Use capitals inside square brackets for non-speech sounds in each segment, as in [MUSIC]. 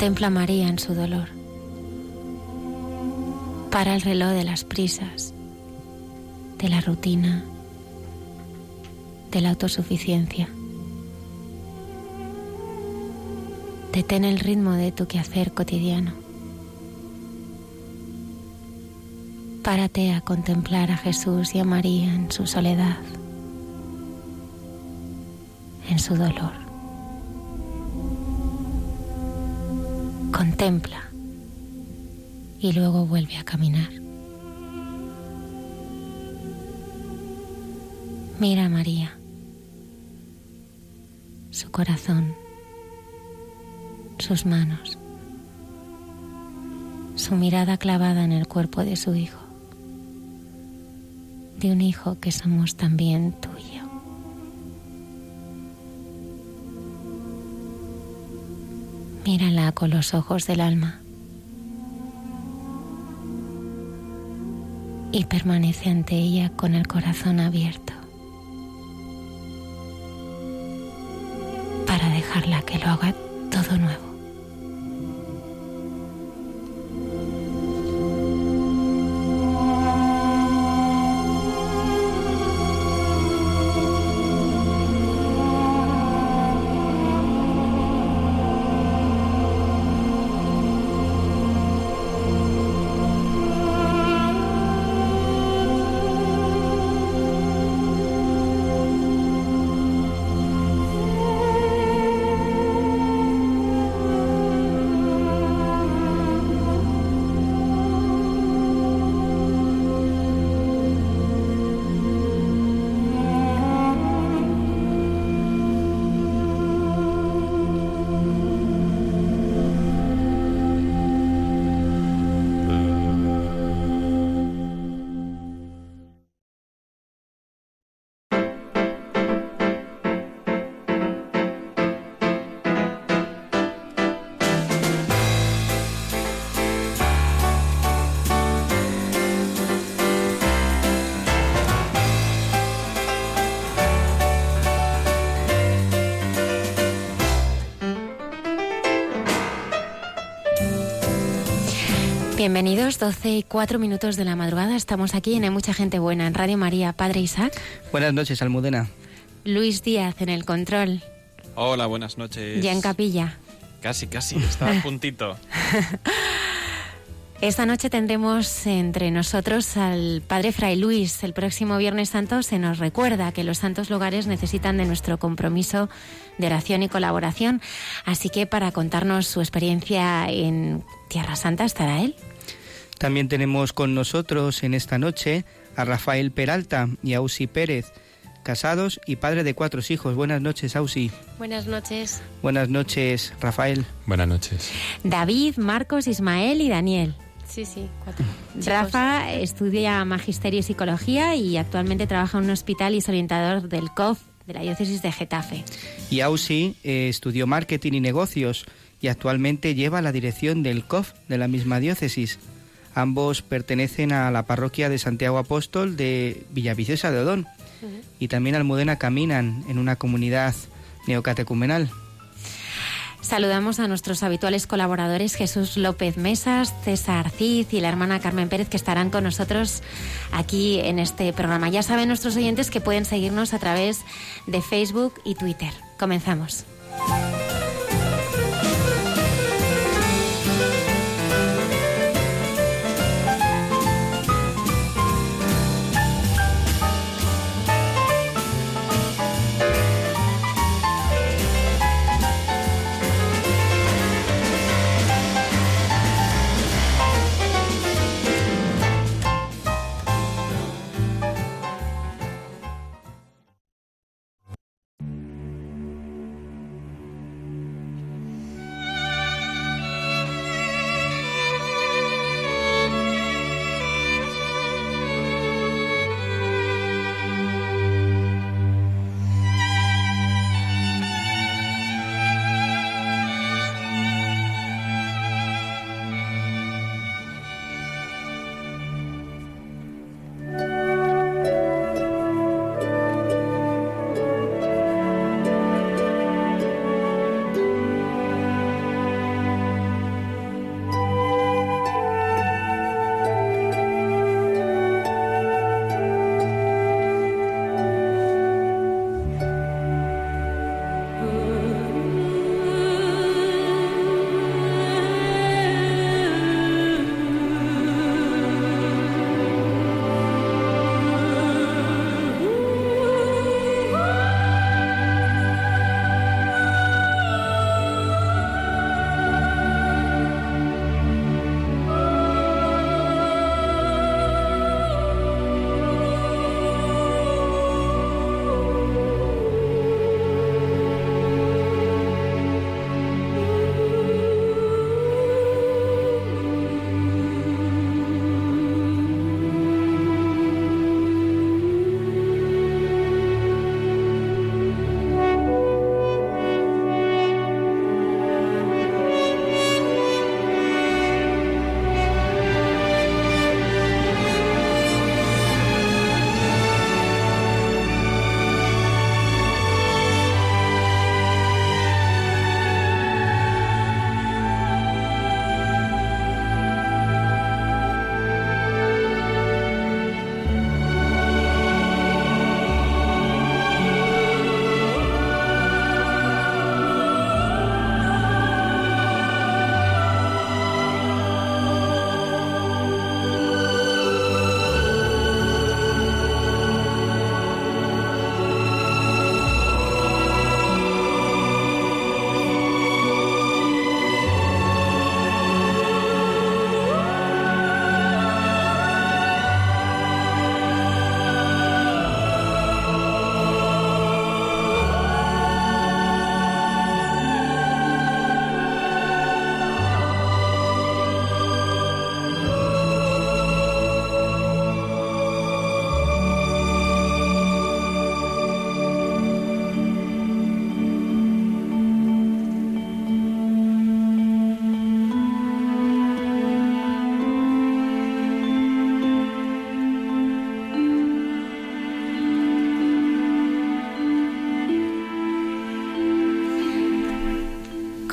Contempla a María en su dolor. Para el reloj de las prisas, de la rutina, de la autosuficiencia. Detén el ritmo de tu quehacer cotidiano. Párate a contemplar a Jesús y a María en su soledad, en su dolor. Contempla y luego vuelve a caminar. Mira a María, su corazón, sus manos, su mirada clavada en el cuerpo de su hijo, de un hijo que somos también tuyo. Mírala con los ojos del alma. Y permanece ante ella con el corazón abierto para dejarla que lo haga Bienvenidos, 12 y 4 minutos de la madrugada. Estamos aquí en Hay Mucha Gente Buena, en Radio María. Padre Isaac. Buenas noches, Almudena. Luis Díaz en el control. Hola, buenas noches. Ya en capilla. Casi, casi, está a [LAUGHS] puntito. Esta noche tendremos entre nosotros al Padre Fray Luis. El próximo Viernes Santo se nos recuerda que los santos lugares necesitan de nuestro compromiso de oración y colaboración. Así que para contarnos su experiencia en Tierra Santa estará él. También tenemos con nosotros en esta noche a Rafael Peralta y a Usi Pérez, casados y padre de cuatro hijos. Buenas noches, Ausi. Buenas noches. Buenas noches, Rafael. Buenas noches. David, Marcos, Ismael y Daniel. Sí, sí, cuatro. Rafa estudia Magisterio y Psicología y actualmente trabaja en un hospital y es orientador del COF de la diócesis de Getafe. Y Ausi eh, estudió Marketing y Negocios y actualmente lleva la dirección del COF de la misma diócesis. Ambos pertenecen a la parroquia de Santiago Apóstol de Villaviciosa de Odón y también Almudena caminan en una comunidad neocatecumenal. Saludamos a nuestros habituales colaboradores Jesús López Mesas, César Cid y la hermana Carmen Pérez que estarán con nosotros aquí en este programa. Ya saben nuestros oyentes que pueden seguirnos a través de Facebook y Twitter. Comenzamos.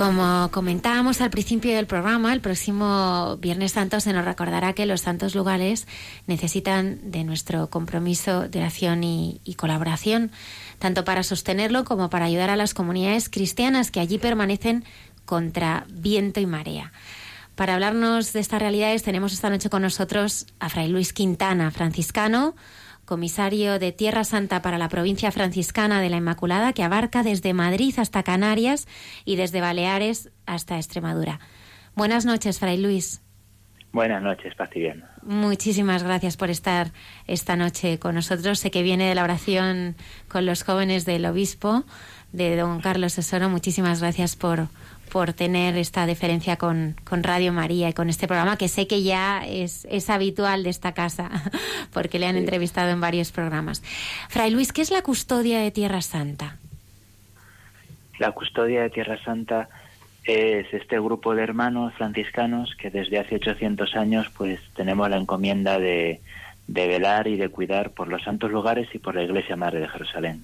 Como comentábamos al principio del programa, el próximo Viernes Santo se nos recordará que los santos lugares necesitan de nuestro compromiso de oración y, colaboración, tanto para sostenerlo como para ayudar a las comunidades cristianas que allí permanecen contra viento y marea. Para hablarnos de estas realidades tenemos esta noche con nosotros a Fray Luis Quintana, franciscano, comisario de Tierra Santa para la provincia franciscana de la Inmaculada, que abarca desde Madrid hasta Canarias y desde Baleares hasta Extremadura. Buenas noches, Fray Luis. Buenas noches. Muchísimas gracias por estar esta noche con nosotros. Sé que viene de la oración con los jóvenes del obispo, de don Carlos Esoro. Muchísimas gracias por, por tener esta deferencia con, Radio María y con este programa que sé que ya es, es habitual de esta casa [LAUGHS] porque le han entrevistado en varios programas. Fray Luis, ¿qué es la custodia de Tierra Santa? La custodia de Tierra Santa es este grupo de hermanos franciscanos que desde hace 800 años pues tenemos la encomienda de, de velar y de cuidar por los santos lugares y por la Iglesia Madre de Jerusalén.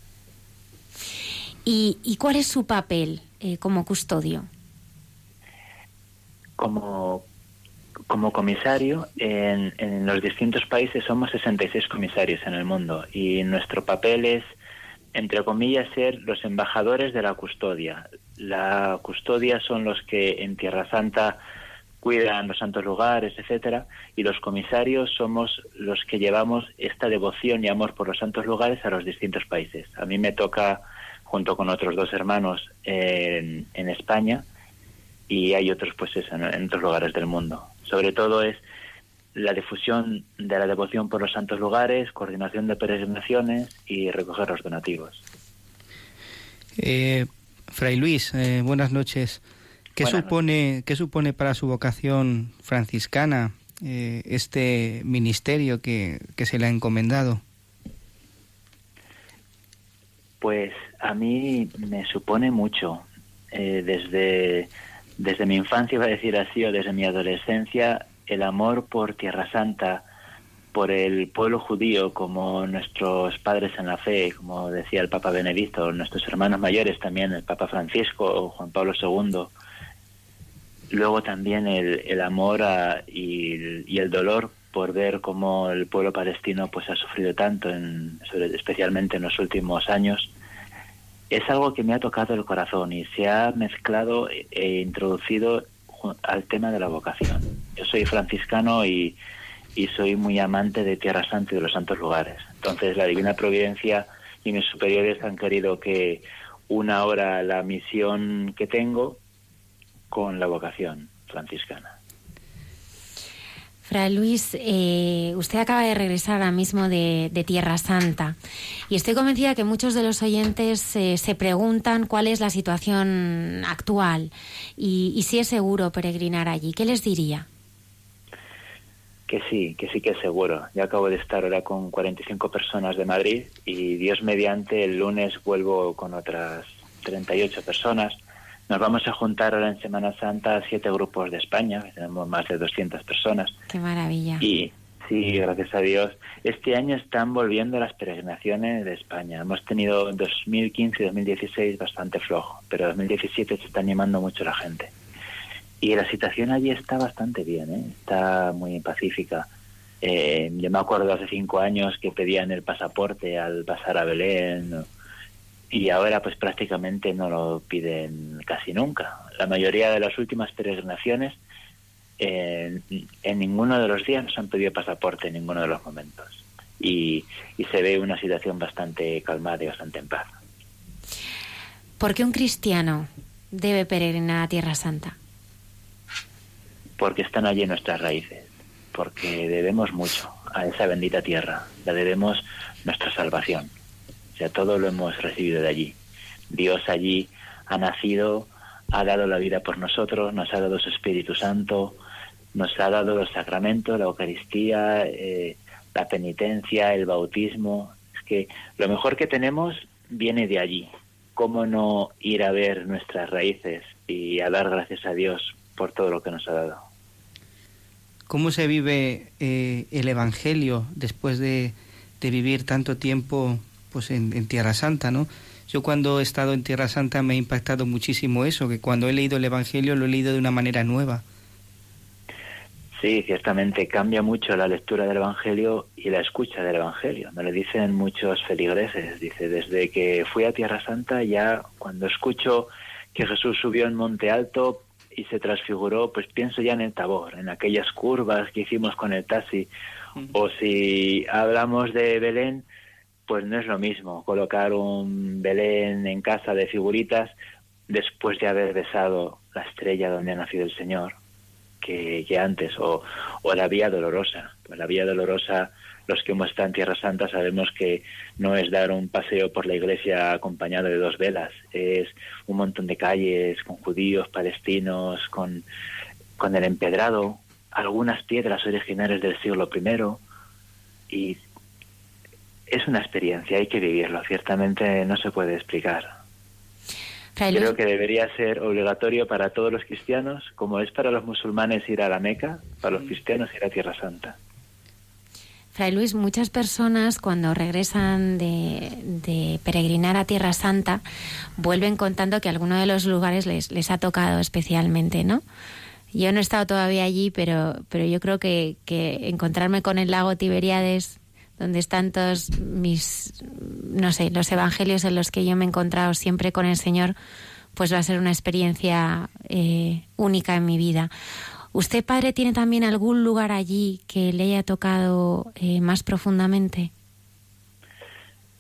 ¿Y, y cuál es su papel eh, como custodio? Como, como comisario en, en los distintos países somos 66 comisarios en el mundo y nuestro papel es, entre comillas, ser los embajadores de la custodia. La custodia son los que en Tierra Santa cuidan los santos lugares, etcétera, y los comisarios somos los que llevamos esta devoción y amor por los santos lugares a los distintos países. A mí me toca, junto con otros dos hermanos, en, en España, y hay otros, pues eso, en otros lugares del mundo. Sobre todo es la difusión de la devoción por los santos lugares, coordinación de peregrinaciones y recoger los donativos. Eh, Fray Luis, eh, buenas noches. ¿Qué supone, ¿Qué supone para su vocación franciscana eh, este ministerio que, que, se le ha encomendado? Pues a mí me supone mucho. Eh, desde, desde mi infancia, iba a decir así, o desde mi adolescencia, el amor por Tierra Santa, por el pueblo judío, como nuestros padres en la fe, como decía el Papa Benedicto, nuestros hermanos mayores también, el Papa Francisco o Juan Pablo II Luego también el, el amor y, el dolor por ver cómo el pueblo palestino pues ha sufrido tanto, en, especialmente en los últimos años, es algo que me ha tocado el corazón y se ha mezclado e introducido al tema de la vocación. Yo soy franciscano y, y soy muy amante de Tierra Santa y de los santos lugares. Entonces la Divina Providencia y mis superiores han querido que una ahora la misión que tengo con la vocación franciscana. Luis, eh, usted acaba de regresar ahora mismo de, Tierra Santa y estoy convencida que muchos de los oyentes eh, se preguntan cuál es la situación actual y, y, si es seguro peregrinar allí. ¿Qué les diría? Que sí, que sí que es seguro. Yo acabo de estar ahora con 45 personas de Madrid y Dios mediante el lunes vuelvo con otras 38 personas nos vamos a juntar ahora en Semana Santa siete grupos de España, tenemos más de 200 personas. Qué maravilla. Y sí, gracias a Dios. Este año están volviendo las peregrinaciones de España. Hemos tenido 2015 y 2016 bastante flojo, pero 2017 se está animando mucho la gente. Y la situación allí está bastante bien, ¿eh? está muy pacífica. Eh, yo me acuerdo hace cinco años que pedían el pasaporte al pasar a Belén y ahora pues prácticamente no lo piden casi nunca. La mayoría de las últimas peregrinaciones en ninguno de los días nos han pedido pasaporte en ninguno de los momentos y, y se ve una situación bastante calmada y bastante en paz. ¿Por qué un cristiano debe peregrinar a Tierra Santa? Porque están allí nuestras raíces, porque debemos mucho a esa bendita tierra, la debemos nuestra salvación o sea, todo lo hemos recibido de allí. Dios allí ha nacido, ha dado la vida por nosotros, nos ha dado su Espíritu Santo, nos ha dado los sacramentos, la Eucaristía, eh, la penitencia, el bautismo. Es que lo mejor que tenemos viene de allí. ¿Cómo no ir a ver nuestras raíces y a dar gracias a Dios por todo lo que nos ha dado? ¿Cómo se vive eh, el Evangelio después de, de vivir tanto tiempo pues en, Tierra Santa, ¿no? Yo cuando he estado en Tierra Santa me ha impactado muchísimo eso, que cuando he leído el Evangelio lo he leído de una manera nueva. Sí, ciertamente cambia mucho la lectura del Evangelio y la escucha del Evangelio. Me lo dicen muchos feligreses. Dice, desde que fui a Tierra Santa ya cuando escucho que Jesús subió en Monte Alto y se transfiguró, pues pienso ya en el Tabor, en aquellas curvas que hicimos con el taxi. O si hablamos de Belén, pues no es lo mismo colocar un Belén en casa de figuritas después de haber besado la estrella donde ha nacido el Señor que, antes, o, o, la Vía Dolorosa. Pues la Vía Dolorosa, los que hemos estado en Tierra Santa sabemos que no es dar un paseo por la iglesia acompañado de dos velas, es un montón de calles con judíos, palestinos, con, con el empedrado, algunas piedras originales del siglo I y es una experiencia, hay que vivirlo, ciertamente no se puede explicar. Creo que debería ser obligatorio para todos los cristianos, como es para los musulmanes ir a la Meca, para los cristianos ir a Tierra Santa. Fray Luis, muchas personas cuando regresan de, de, peregrinar a Tierra Santa vuelven contando que alguno de los lugares les, les ha tocado especialmente, ¿no? Yo no he estado todavía allí, pero, pero yo creo que, que encontrarme con el lago Tiberíades, donde están todos mis, no sé, los evangelios en los que yo me he encontrado siempre con el Señor, pues va a ser una experiencia eh, única en mi vida. ¿Usted, padre, tiene también algún lugar allí que le haya tocado eh, más profundamente?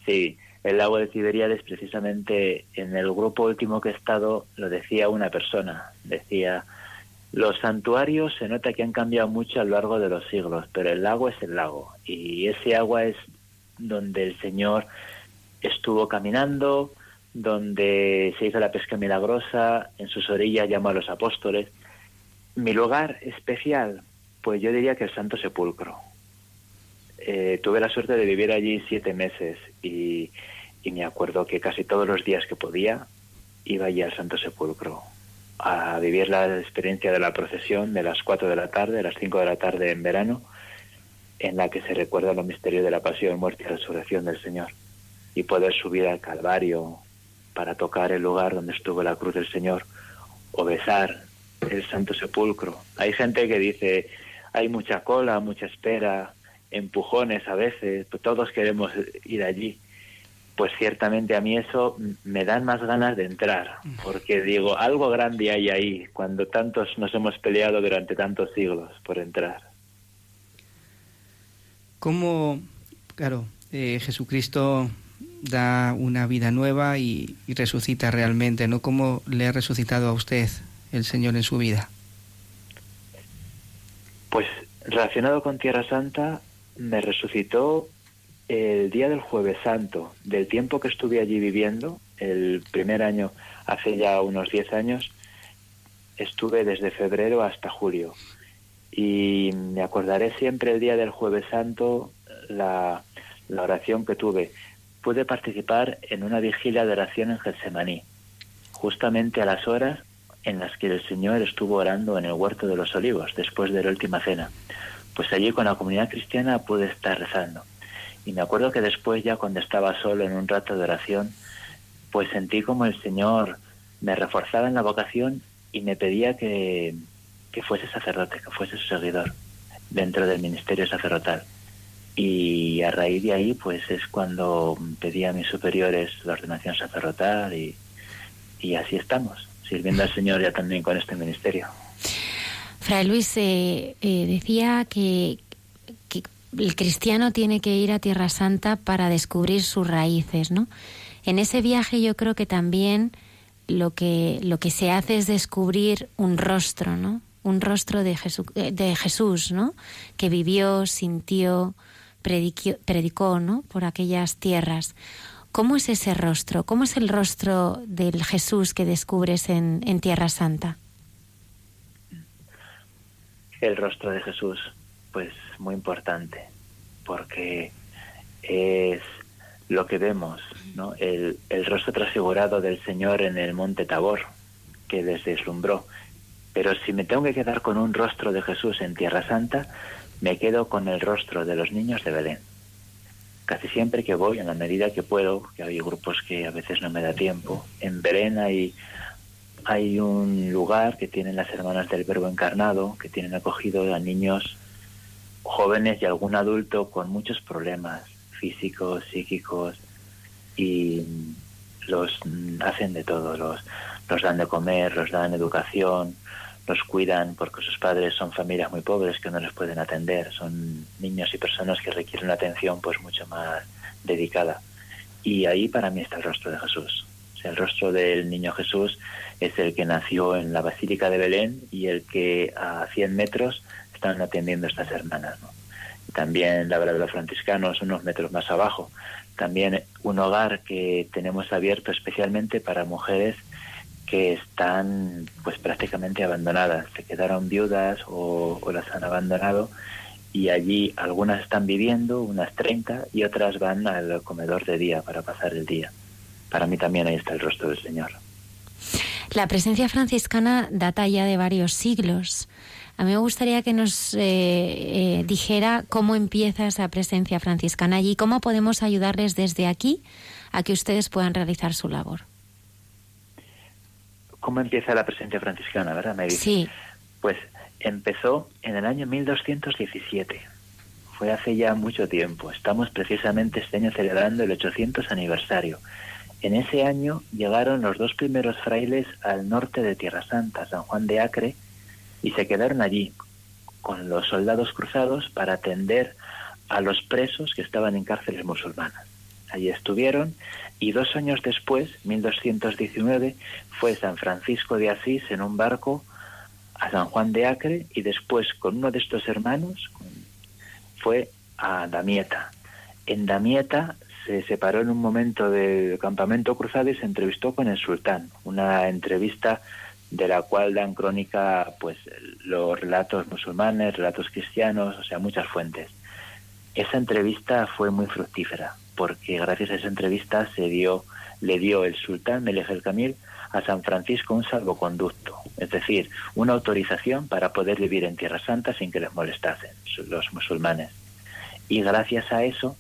Sí, el lago de Tiberíades, precisamente en el grupo último que he estado, lo decía una persona. Decía, los santuarios se nota que han cambiado mucho a lo largo de los siglos, pero el lago es el lago. Y ese agua es donde el Señor estuvo caminando, donde se hizo la pesca milagrosa, en sus orillas llamó a los apóstoles. Mi lugar especial, pues yo diría que el Santo Sepulcro. Eh, tuve la suerte de vivir allí siete meses y, y me acuerdo que casi todos los días que podía iba allí al Santo Sepulcro a vivir la experiencia de la procesión de las 4 de la tarde, a las 5 de la tarde en verano, en la que se recuerda los misterios de la pasión, muerte y resurrección del Señor, y poder subir al Calvario para tocar el lugar donde estuvo la cruz del Señor, o besar el Santo Sepulcro. Hay gente que dice, hay mucha cola, mucha espera, empujones a veces, pues todos queremos ir allí pues ciertamente a mí eso me dan más ganas de entrar, porque digo, algo grande hay ahí, cuando tantos nos hemos peleado durante tantos siglos por entrar. ¿Cómo, claro, eh, Jesucristo da una vida nueva y, y, resucita realmente, ¿no? ¿Cómo le ha resucitado a usted el Señor en su vida? Pues relacionado con Tierra Santa, me resucitó el día del jueves santo, del tiempo que estuve allí viviendo, el primer año, hace ya unos 10 años, estuve desde febrero hasta julio. Y me acordaré siempre el día del jueves santo, la, oración que tuve. Pude participar en una vigilia de oración en Getsemaní, justamente a las horas en las que el Señor estuvo orando en el huerto de los olivos, después de la última cena. Pues allí con la comunidad cristiana pude estar rezando. Y me acuerdo que después ya cuando estaba solo en un rato de oración, pues sentí como el Señor me reforzaba en la vocación y me pedía que, que fuese sacerdote, que fuese su seguidor dentro del ministerio sacerdotal. Y a raíz de ahí, pues es cuando pedí a mis superiores la ordenación sacerdotal y, y así estamos, sirviendo al Señor ya también con este ministerio. Fray Luis eh, eh, decía que, el cristiano tiene que ir a Tierra Santa para descubrir sus raíces, ¿no? En ese viaje yo creo que también lo que, lo que se hace es descubrir un rostro, ¿no? Un rostro de, eh, de Jesús, ¿no? Que vivió, sintió, predicó, predicó, ¿no? Por aquellas tierras. ¿Cómo es ese rostro? ¿Cómo es el rostro del Jesús que descubres en Tierra Santa? El rostro de Jesús, pues muy importante, porque es lo que vemos, ¿no? el, el rostro transfigurado del Señor en el monte Tabor, que les deslumbró. Pero si me tengo que quedar con un rostro de Jesús en Tierra Santa, me quedo con el rostro de los niños de Belén. Casi siempre que voy, en la medida que puedo, que hay grupos que a veces no me da tiempo, en Belén hay, hay un lugar que tienen las hermanas del Verbo Encarnado, que tienen acogido a niños jóvenes y algún adulto con muchos problemas físicos, psíquicos y los hacen de todo, los, los dan de comer, los dan educación, los cuidan porque sus padres son familias muy pobres que no les pueden atender, son niños y personas que requieren atención pues mucho más dedicada. Y ahí para mí está el rostro de Jesús. el rostro del niño Jesús es el que nació en la Basílica de Belén y el que a 100 metros están atendiendo estas hermanas. También la verdad de los franciscanos, unos metros más abajo. También un hogar que tenemos abierto especialmente para mujeres que están pues prácticamente abandonadas, se quedaron viudas o, o, las han abandonado y allí algunas están viviendo, unas 30, y otras van al comedor de día para pasar el día. Para mí también ahí está el rostro del Señor. La presencia franciscana data ya de varios siglos. A mí me gustaría que nos eh, eh, dijera cómo empieza esa presencia franciscana allí, cómo podemos ayudarles desde aquí a que ustedes puedan realizar su labor. ¿Cómo empieza la presencia franciscana, verdad, Sí. Pues empezó en el año 1217. Fue hace ya mucho tiempo. Estamos precisamente este año celebrando el 800 aniversario. En ese año llegaron los dos primeros frailes al norte de Tierra Santa, San Juan de Acre, y se quedaron allí con los soldados cruzados para atender a los presos que estaban en cárceles musulmanas. Allí estuvieron y dos años después, 1219, fue San Francisco de Asís en un barco a San Juan de Acre y después con uno de estos hermanos fue a Damieta. En Damieta se separó en un momento del campamento cruzado y se entrevistó con el sultán, una entrevista de la cual dan crónica pues los relatos musulmanes, relatos cristianos, o sea, muchas fuentes. Esa entrevista fue muy fructífera, porque gracias a esa entrevista se dio, le dio el sultán Melech el Camil a San Francisco un salvoconducto, es decir, una autorización para poder vivir en Tierra Santa sin que les molestasen los musulmanes. Y gracias a eso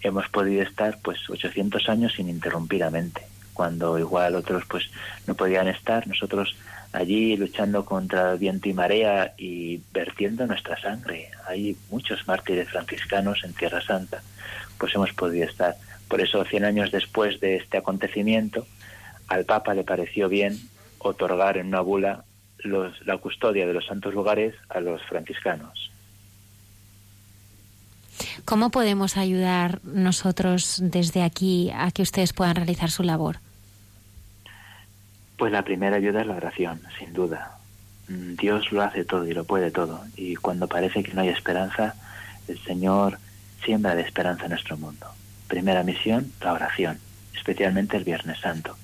hemos podido estar pues 800 años ininterrumpidamente, cuando igual otros pues no podían estar, nosotros allí luchando contra viento y marea y vertiendo nuestra sangre. Hay muchos mártires franciscanos en Tierra Santa, pues hemos podido estar. Por eso, 100 años después de este acontecimiento, al Papa le pareció bien otorgar en una bula los, la custodia de los santos lugares a los franciscanos. ¿Cómo podemos ayudar nosotros desde aquí a que ustedes puedan realizar su labor? Pues la primera ayuda es la oración, sin duda. Mm, Dios lo hace todo y lo puede todo. Y cuando parece que no hay esperanza, el Señor siembra de esperanza en nuestro mundo. Primera misión, la oración, especialmente el Viernes Santo.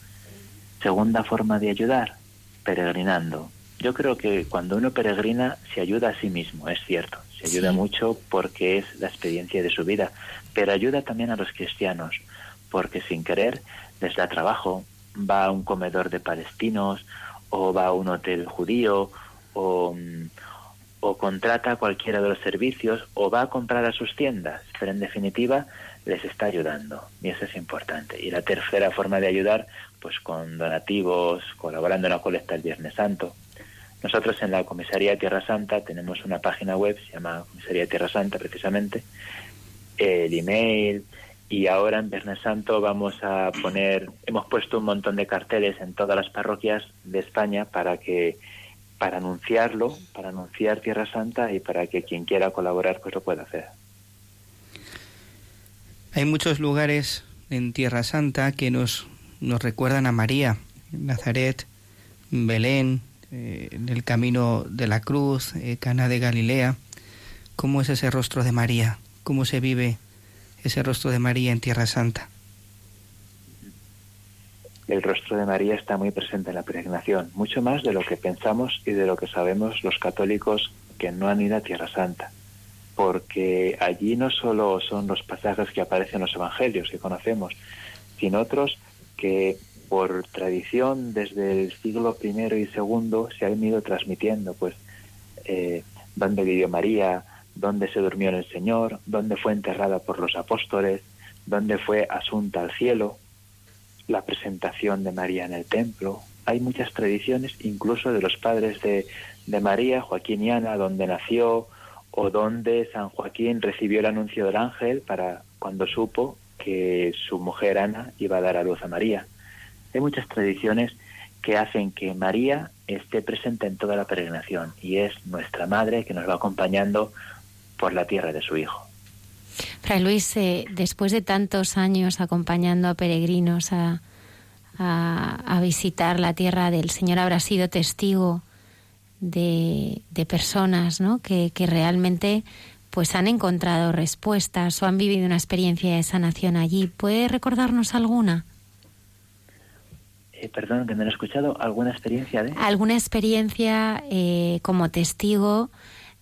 Segunda forma de ayudar, peregrinando. Yo creo que cuando uno peregrina se ayuda a sí mismo, es cierto. Se ayuda mucho porque es la experiencia de su vida, pero ayuda también a los cristianos, porque sin querer les da trabajo, va a un comedor de palestinos o va a un hotel judío o, o contrata cualquiera de los servicios o va a comprar a sus tiendas, pero en definitiva les está ayudando y eso es importante. Y la tercera forma de ayudar, pues con donativos, colaborando en la colecta el Viernes Santo. Nosotros en la Comisaría de Tierra Santa tenemos una página web, se llama Comisaría de Tierra Santa precisamente, el email, y ahora en Viernes Santo vamos a poner, hemos puesto un montón de carteles en todas las parroquias de España para que para anunciarlo, para anunciar Tierra Santa y para que quien quiera colaborar pues lo pueda hacer. Hay muchos lugares en Tierra Santa que nos, nos recuerdan a María, Nazaret, Belén, eh, en el camino de la cruz, eh, Cana de Galilea. ¿Cómo es ese rostro de María? ¿Cómo se vive ese rostro de María en Tierra Santa? El rostro de María está muy presente en la peregrinación, mucho más de lo que pensamos y de lo que sabemos los católicos que no han ido a Tierra Santa, porque allí no solo son los pasajes que aparecen en los evangelios que conocemos, sino otros que por tradición desde el siglo I y II se han ido transmitiendo, pues eh, dónde vivió María, dónde se durmió el Señor, dónde fue enterrada por los apóstoles, dónde fue asunta al cielo, la presentación de María en el templo. Hay muchas tradiciones, incluso de los padres de, de María, Joaquín y Ana, donde nació o donde San Joaquín recibió el anuncio del ángel para cuando supo que su mujer Ana iba a dar a luz a María. Hay muchas tradiciones que hacen que María esté presente en toda la peregrinación y es nuestra madre que nos va acompañando por la tierra de su hijo. Fray Luis, eh, después de tantos años acompañando a peregrinos a, a, visitar la tierra del Señor, habrá sido testigo de, de personas ¿no? que, que, realmente pues han encontrado respuestas o han vivido una experiencia de sanación allí. ¿Puede recordarnos alguna? Eh, perdón, que no he escuchado. ¿Alguna experiencia de? ¿Alguna experiencia eh, como testigo?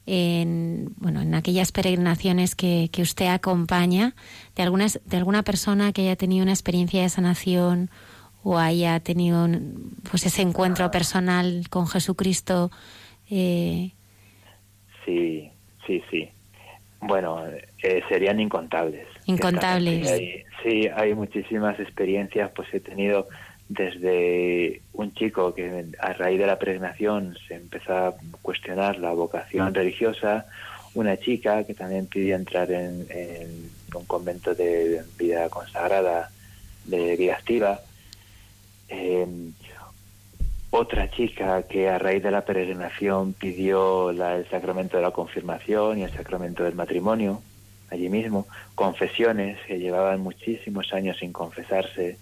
En, bueno, en aquellas peregrinaciones que, que usted acompaña, de, algunas, de alguna persona que haya tenido una experiencia de sanación o haya tenido pues ese encuentro personal con Jesucristo. Eh... Sí, sí, sí. Bueno, eh, serían incontables. Incontables. sí, hay muchísimas experiencias, pues he tenido desde un chico que a raíz de la peregrinación se empezó a cuestionar la vocación religiosa, una chica que también pidió entrar en, un convento de vida consagrada, de vida activa, eh, otra chica que a raíz de la peregrinación pidió el sacramento de la confirmación y el sacramento del matrimonio allí mismo, confesiones que llevaban muchísimos años sin confesarse,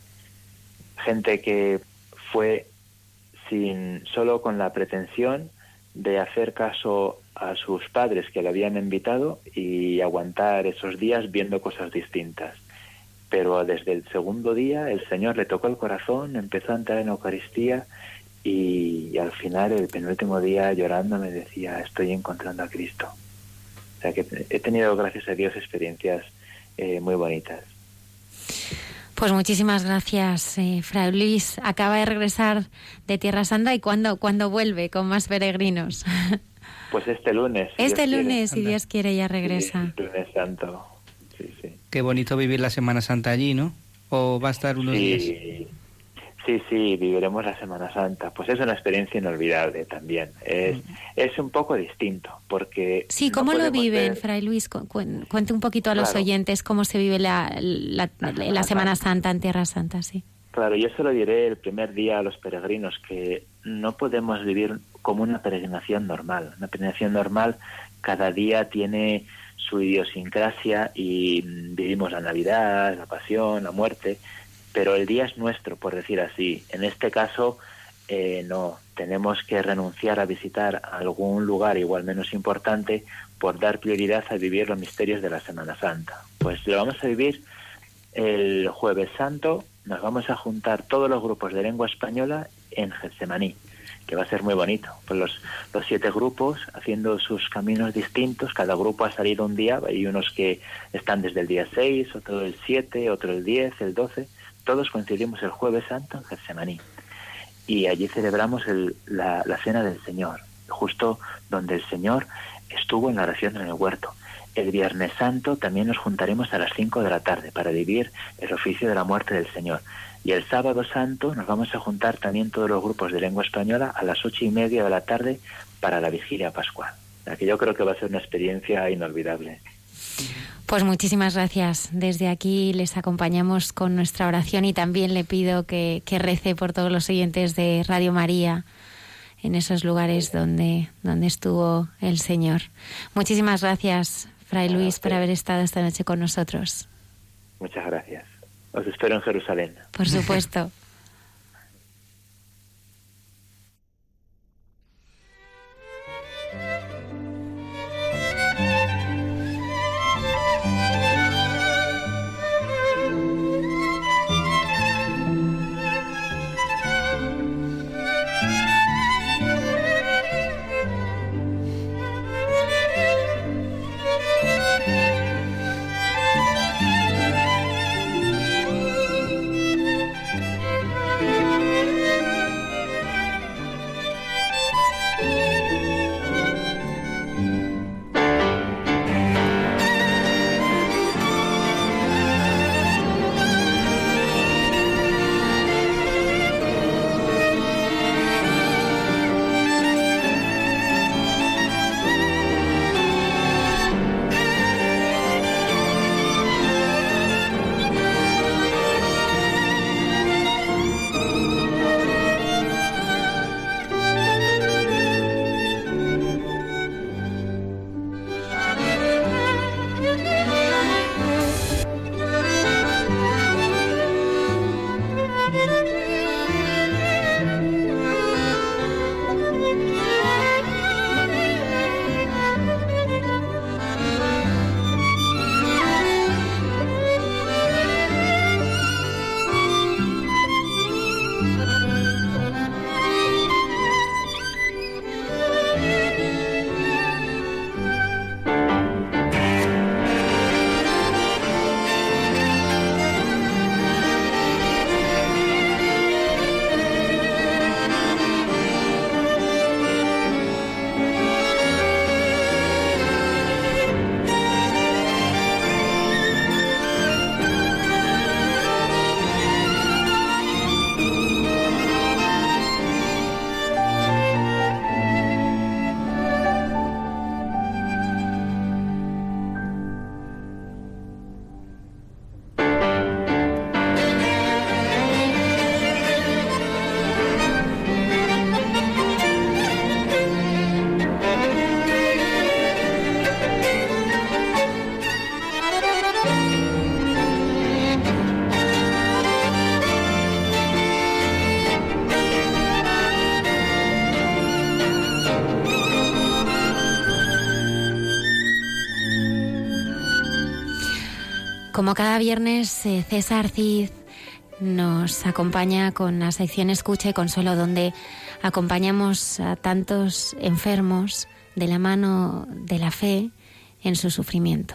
gente que fue sin solo con la pretensión de hacer caso a sus padres que le habían invitado y aguantar esos días viendo cosas distintas. Pero desde el segundo día el Señor le tocó el corazón, empezó a entrar en Eucaristía y, al final, el penúltimo día, llorando, me decía, estoy encontrando a Cristo. O sea que he tenido, gracias a Dios, experiencias eh, muy bonitas. Pues muchísimas gracias, eh, Fray Luis. Acaba de regresar de Tierra Santa y ¿cuándo, cuando vuelve con más peregrinos? [LAUGHS] Pues este lunes. este lunes, si Dios quiere, ya regresa. lunes santo. Sí, sí. Qué bonito vivir la Semana Santa allí, ¿no? ¿O va a estar unos sí. días? Sí, sí, viviremos la Semana Santa. Pues es una experiencia inolvidable también. Es, es un poco distinto, porque... Sí, ¿cómo lo viven, Fray Luis? cuente un poquito a los oyentes cómo se vive la, la, Semana Santa en Tierra Santa, sí. Claro, yo se lo diré el primer día a los peregrinos, que no podemos vivir como una peregrinación normal. Una peregrinación normal cada día tiene su idiosincrasia y vivimos la Navidad, la Pasión, la muerte, pero el día es nuestro, por decir así. En este caso, eh, no, tenemos que renunciar a visitar algún lugar igual menos importante por dar prioridad a vivir los misterios de la Semana Santa. Pues lo vamos a vivir el jueves santo, nos vamos a juntar todos los grupos de lengua española en Getsemaní, que va a ser muy bonito. Pues los, los siete grupos haciendo sus caminos distintos, cada grupo ha salido un día, hay unos que están desde el día 6, otro el 7, otro el 10, el 12, todos coincidimos el jueves santo en Getsemaní y allí celebramos la, cena del Señor, justo donde el Señor estuvo en la oración en el huerto. El Viernes Santo también nos juntaremos a las 5 de la tarde para vivir el oficio de la muerte del Señor. Y el sábado santo nos vamos a juntar también todos los grupos de lengua española a las ocho y media de la tarde para la vigilia pascual. La que yo creo que va a ser una experiencia inolvidable. Pues muchísimas gracias. Desde aquí les acompañamos con nuestra oración y también le pido que, rece por todos los oyentes de Radio María en esos lugares donde, donde estuvo el Señor. Muchísimas gracias, Fray Luis, por haber estado esta noche con nosotros. Muchas gracias. Os espero en Jerusalén. Por supuesto. [LAUGHS] Como cada viernes, eh, César Cid nos acompaña con la sección Escucha y Consuelo, donde acompañamos a tantos enfermos de la mano de la fe en su sufrimiento.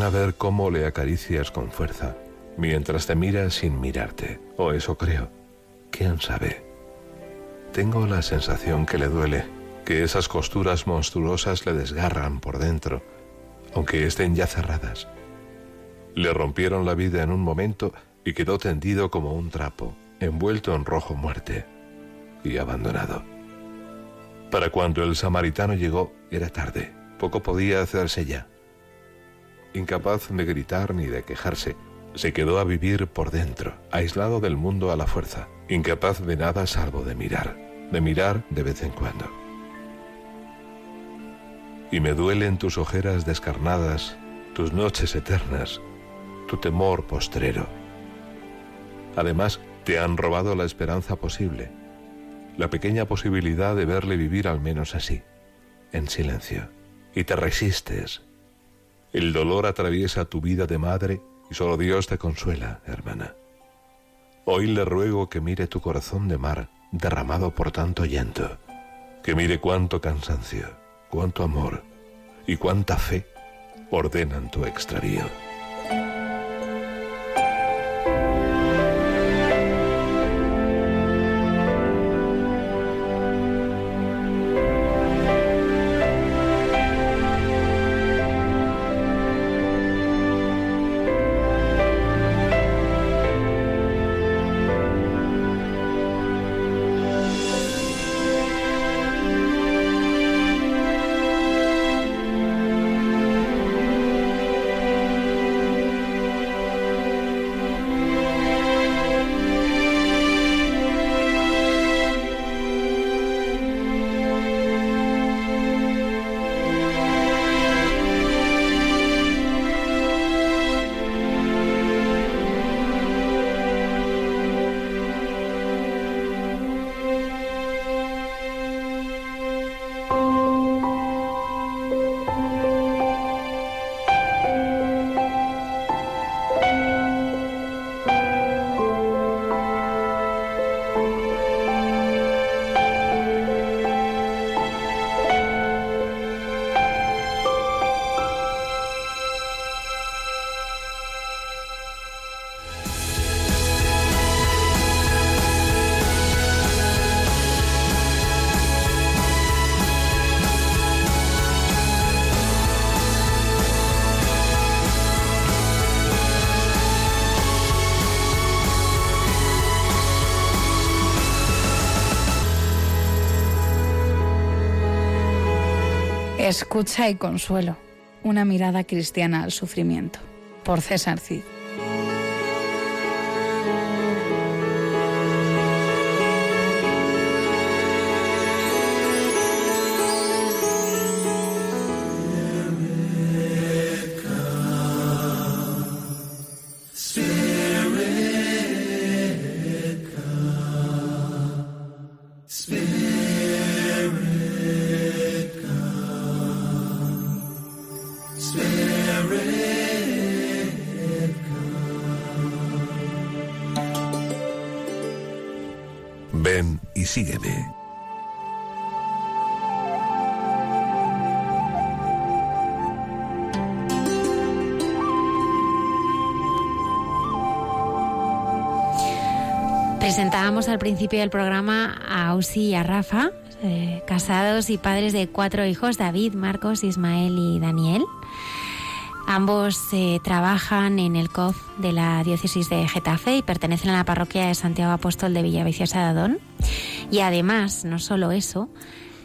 A ver cómo le acaricias con fuerza, mientras te mira sin mirarte, o eso creo. ¿Quién sabe? Tengo la sensación que le duele, que esas costuras monstruosas le desgarran por dentro, aunque estén ya cerradas. Le rompieron la vida en un momento y quedó tendido como un trapo, envuelto en rojo muerte y abandonado. Para cuando el samaritano llegó era tarde, poco podía hacerse ya incapaz de gritar ni de quejarse. Se quedó a vivir por dentro, aislado del mundo a la fuerza, incapaz de nada salvo de mirar, de mirar de vez en cuando. Y me duelen tus ojeras descarnadas, tus noches eternas, tu temor postrero. Además, te han robado la esperanza posible, la pequeña posibilidad de verle vivir al menos así, en silencio. Y te resistes, el dolor atraviesa tu vida de madre y solo Dios te consuela, hermana. Hoy le ruego que mire tu corazón de mar derramado por tanto llanto, que mire cuánto cansancio, cuánto amor y cuánta fe ordenan tu extravío. Escucha y consuelo. Una mirada cristiana al sufrimiento. Por César Cid. Presentábamos al principio del programa a Ausi y a Rafa, eh, casados y padres de cuatro hijos, David, Marcos, Ismael y Daniel. Ambos eh, trabajan en el COF de la diócesis de Getafe y pertenecen a la parroquia de Santiago Apóstol de Villaviciosa de Adón. Y además, no solo eso,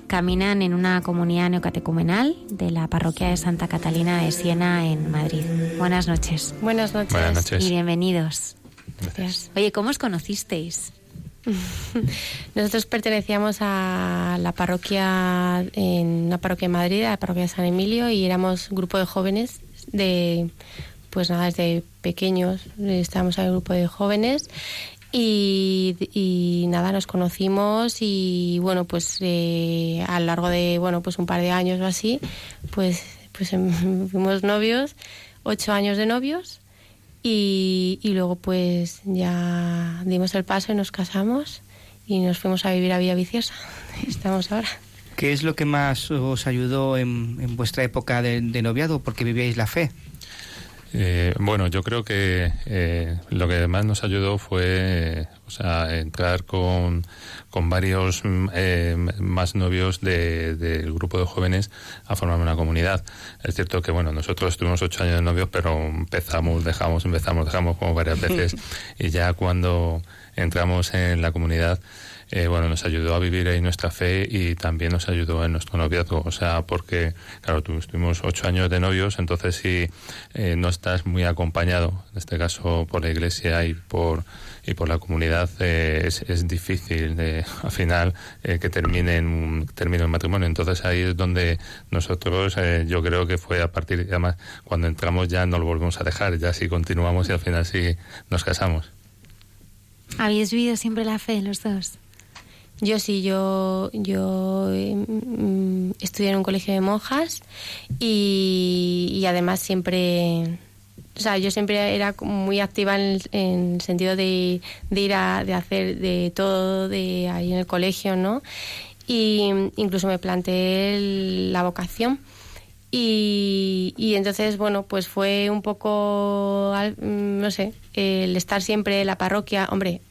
caminan en una comunidad neocatecumenal de la parroquia de Santa Catalina de Siena en Madrid. Buenas noches. Buenas noches. Buenas noches. Y bienvenidos. Gracias. Oye, ¿cómo os conocisteis? [LAUGHS] Nosotros pertenecíamos a la parroquia, en una parroquia en Madrid, a la parroquia de San Emilio, y éramos un grupo de jóvenes de, pues nada, desde pequeños estábamos en el grupo de jóvenes y, y nada, nos conocimos y bueno, pues eh, a lo largo de, bueno, pues un par de años o así, pues, pues em, [LAUGHS] fuimos novios, ocho años de novios y, y luego pues ya dimos el paso y nos casamos y nos fuimos a vivir a Villaviciosa. [LAUGHS] Estamos ahora. ¿Qué es lo que más os ayudó en, en vuestra época de, de noviado? Porque vivíais la fe. Eh, bueno, yo creo que eh, lo que más nos ayudó fue eh, o sea, entrar con, con varios mm, eh, más novios de- del grupo de jóvenes a formar una comunidad. Es cierto que, bueno, nosotros estuvimos ocho años de novios, pero empezamos, dejamos, empezamos, dejamos como varias veces. [LAUGHS] y ya cuando entramos en la comunidad, eh, bueno, nos ayudó a vivir ahí nuestra fe y también nos ayudó en nuestro noviazgo. O sea, porque, claro, tu- estuvimos ocho años de novios, entonces si eh, no estás muy acompañado, en este caso por la iglesia y por y por la comunidad, eh, es, es difícil eh, [LAUGHS] al final eh, que termine un, termine un matrimonio. Entonces ahí es donde nosotros, yo creo que fue a partir, además, cuando entramos ya no lo volvemos a dejar, ya sí continuamos y al final sí nos casamos. ¿Habéis vivido siempre la fe los dos? Yo sí, yo, yo eh, mm, estudié en un colegio de monjas y, y además siempre, o sea, yo siempre era muy activa en el, en el sentido de, de ir a de hacer de todo de ahí en el colegio, ¿no? Y incluso me planteé la vocación. Y, y entonces, bueno, pues fue un poco, mm, no sé, el estar siempre en la parroquia. Hombre,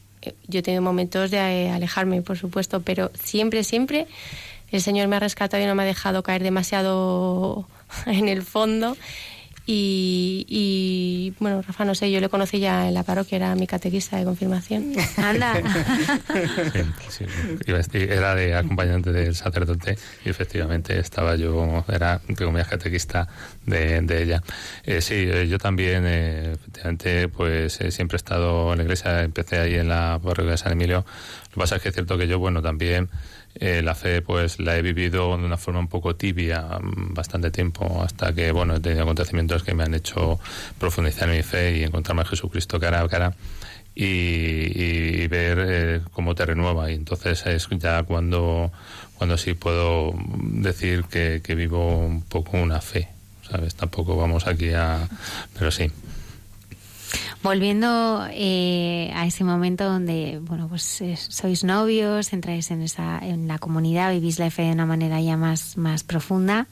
yo he tenido momentos de eh, alejarme, por supuesto, pero siempre, siempre el Señor me ha rescatado y no me ha dejado caer demasiado [LAUGHS] en el fondo. Y, y, bueno, Rafa, no sé, yo le conocí ya en la parroquia, era mi catequista de confirmación. Anda. Sí, sí, era de acompañante del sacerdote y efectivamente estaba yo, era entre comillas catequista de, de ella. Eh, sí, eh, yo también, eh, efectivamente, pues eh, siempre he estado en la iglesia, empecé ahí en la parroquia de San Emilio. Lo que pasa es que es cierto que yo, bueno, también eh, la fe pues la he vivido de una forma un poco tibia mm, bastante tiempo hasta que, bueno, he tenido acontecimientos que me han hecho profundizar en mi fe y encontrarme a Jesucristo cara a cara y, y ver eh, cómo te renueva. Y entonces es ya cuando, cuando sí puedo decir que, que vivo un poco una fe. ¿Sabes? Tampoco vamos aquí a. Pero sí. Volviendo eh, a ese momento donde, bueno, pues eh, sois novios, entráis en esa, en la comunidad, vivís la fe de una manera ya más, más profunda.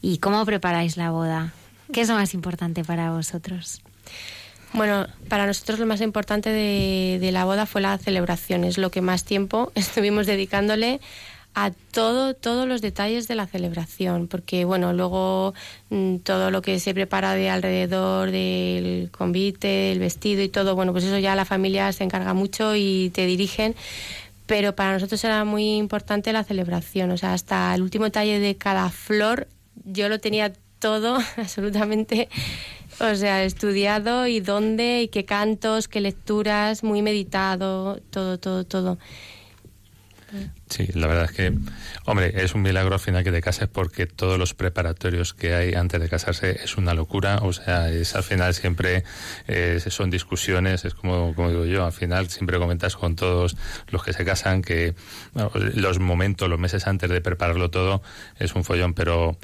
¿Y cómo preparáis la boda? ¿Qué es lo más importante para vosotros? Bueno, para nosotros lo más importante de, de la boda fue la celebración. Es lo que más tiempo [LAUGHS] estuvimos dedicándole a todo, todos los detalles de la celebración, porque bueno, luego mm, todo lo que se prepara de alrededor del convite, el vestido y todo, bueno, pues eso ya la familia se encarga mucho y te dirigen, pero para nosotros era muy importante la celebración, o sea, hasta el último detalle de cada flor yo lo tenía todo [LAUGHS] absolutamente o sea, estudiado y dónde y qué cantos, qué lecturas, muy meditado, todo, todo, todo. Sí, la verdad es que, hombre, es un milagro al final que te cases porque todos los preparatorios que hay antes de casarse es una locura. O sea, es al final siempre eh, son discusiones, es como, como digo yo, al final siempre comentas con todos los que se casan que los momentos, los meses antes de prepararlo todo es un follón, pero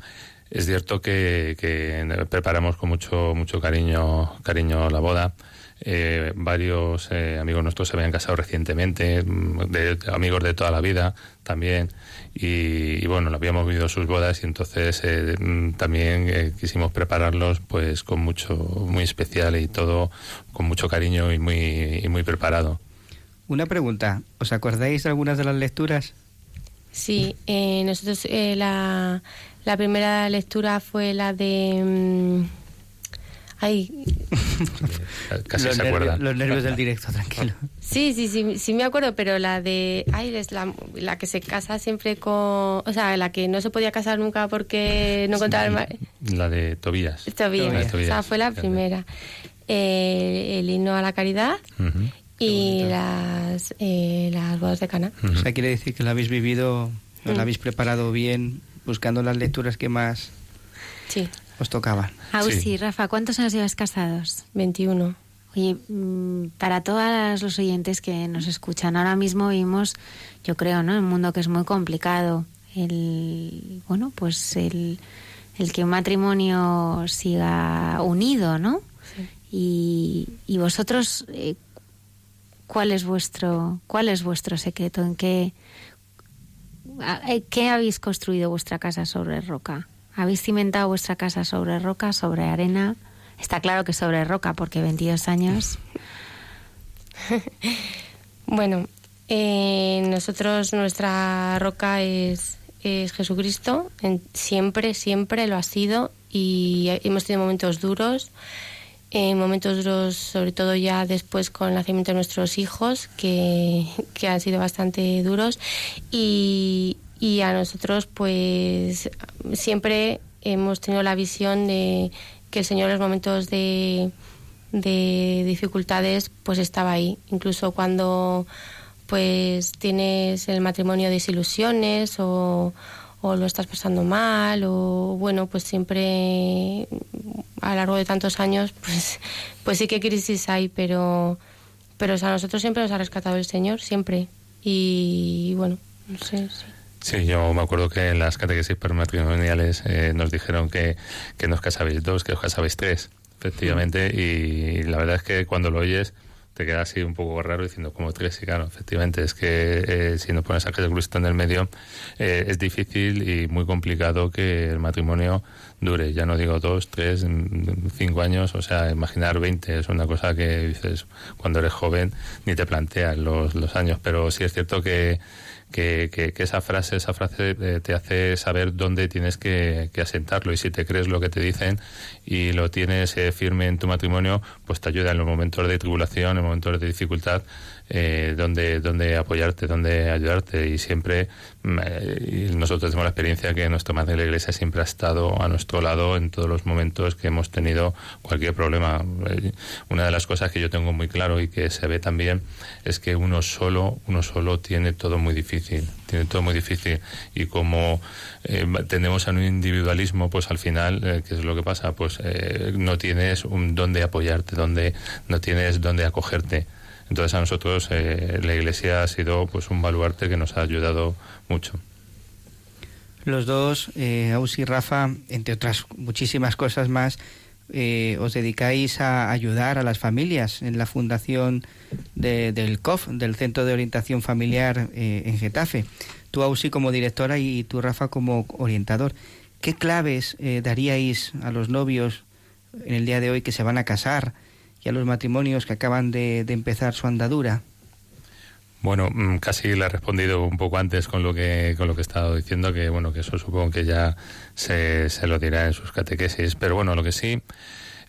es cierto que, que preparamos con mucho, mucho cariño, cariño la boda. Eh, varios eh, amigos nuestros se habían casado recientemente, mm, de, de amigos de toda la vida también, y, y bueno, habíamos vivido sus bodas y entonces eh, mm, también eh, quisimos prepararlos pues con mucho, muy especial y todo con mucho cariño y muy, y muy preparado. Una pregunta, ¿os acordáis de algunas de las lecturas? Sí, eh, nosotros eh, la, la, primera lectura fue la de... Mm, ay. [LAUGHS] Casi los se nervios, acuerdan. Los nervios del directo, tranquilo. [LAUGHS] Sí, sí, sí, sí me acuerdo, pero la de... Ay, es la, la que se casa siempre con... O sea, la que no se podía casar nunca porque no encontraba el... mar- La de Tobías. Tobías. La de O Tobías, sea, fue la fíjate. primera. Eh, el himno a la caridad Ujú. y las, eh, las bodas de Cana. O sea, quiere decir que lo habéis vivido, os Mm. lo habéis preparado bien, buscando las lecturas que más Sí, os tocaban. Ausi, Sí. Rafa, ¿cuántos años llevas casados? 21. Oye, mm, para todos los oyentes que nos escuchan, ahora mismo vivimos, yo creo, ¿no? Un mundo que es muy complicado. El, bueno, pues el, el que un matrimonio siga unido, ¿no? Y, y vosotros, eh, ¿cuál es vuestro, cuál es vuestro secreto? ¿En qué, a- eh, qué habéis construido vuestra casa sobre roca? ¿Habéis cimentado vuestra casa sobre roca, sobre arena? Está claro que sobre roca, porque 22 años. [LAUGHS] Bueno, eh, nosotros nuestra roca es, es Jesucristo, siempre, siempre lo ha sido y hemos tenido momentos duros, eh, momentos duros sobre todo ya después con el nacimiento de nuestros hijos, que, que han sido bastante duros y, y a nosotros pues siempre hemos tenido la visión de que el Señor en los momentos de de dificultades pues estaba ahí incluso cuando pues tienes el matrimonio desilusiones o, o lo estás pasando mal o bueno pues siempre a lo largo de tantos años [LAUGHS] pues pues sí que crisis hay pero pero a nosotros siempre nos ha rescatado el Señor siempre y bueno no sé sí. Sí, yo me acuerdo que en las catequesis prematrimoniales eh, nos dijeron que, que no os casabais dos, que os casabais tres, efectivamente, y la verdad es que cuando lo oyes te queda así un poco raro diciendo como tres, y claro, efectivamente, es que eh, si no pones a Jesucristo en el medio eh, es difícil y muy complicado que el matrimonio dure, ya no digo dos, tres, mm, cinco años, o sea, imaginar 20 es una cosa que dices cuando eres joven ni te planteas los, los años, pero sí es cierto que que, que, que esa frase, esa frase te hace saber dónde tienes que, que asentarlo. Y si te crees lo que te dicen y lo tienes eh, firme en tu matrimonio, pues te ayuda en los momentos de tribulación, en momentos de dificultad, eh, donde, donde apoyarte, donde ayudarte y siempre mm, eh, y nosotros tenemos la experiencia que nuestra madre de la iglesia siempre ha estado a nuestro lado en todos los momentos que hemos tenido cualquier problema. Eh, Una de las cosas que yo tengo muy claro y que se ve también es que uno solo, uno solo tiene todo muy difícil, tiene todo muy difícil y como eh, tendemos a un individualismo, pues al final, eh, ¿qué es lo que pasa? Pues no tienes un dónde apoyarte, donde no tienes dónde acogerte. Entonces a nosotros eh, la Iglesia ha sido pues un baluarte que nos ha ayudado mucho. Los dos, eh, y Rafa, entre otras muchísimas cosas más, eh, os dedicáis a ayudar a las familias en la fundación de- del COF, del Centro de Orientación Familiar eh, en Getafe. Tú, Ausi, como directora y tú, Rafa, como orientador. ¿Qué claves eh, daríais a los novios en el día de hoy que se van a casar y a los matrimonios que acaban de, empezar su andadura? Bueno, mm, casi le he respondido un poco antes con lo que con lo que he estado diciendo, que bueno, que eso supongo que ya se, se lo dirá en sus catequesis. Pero bueno, lo que sí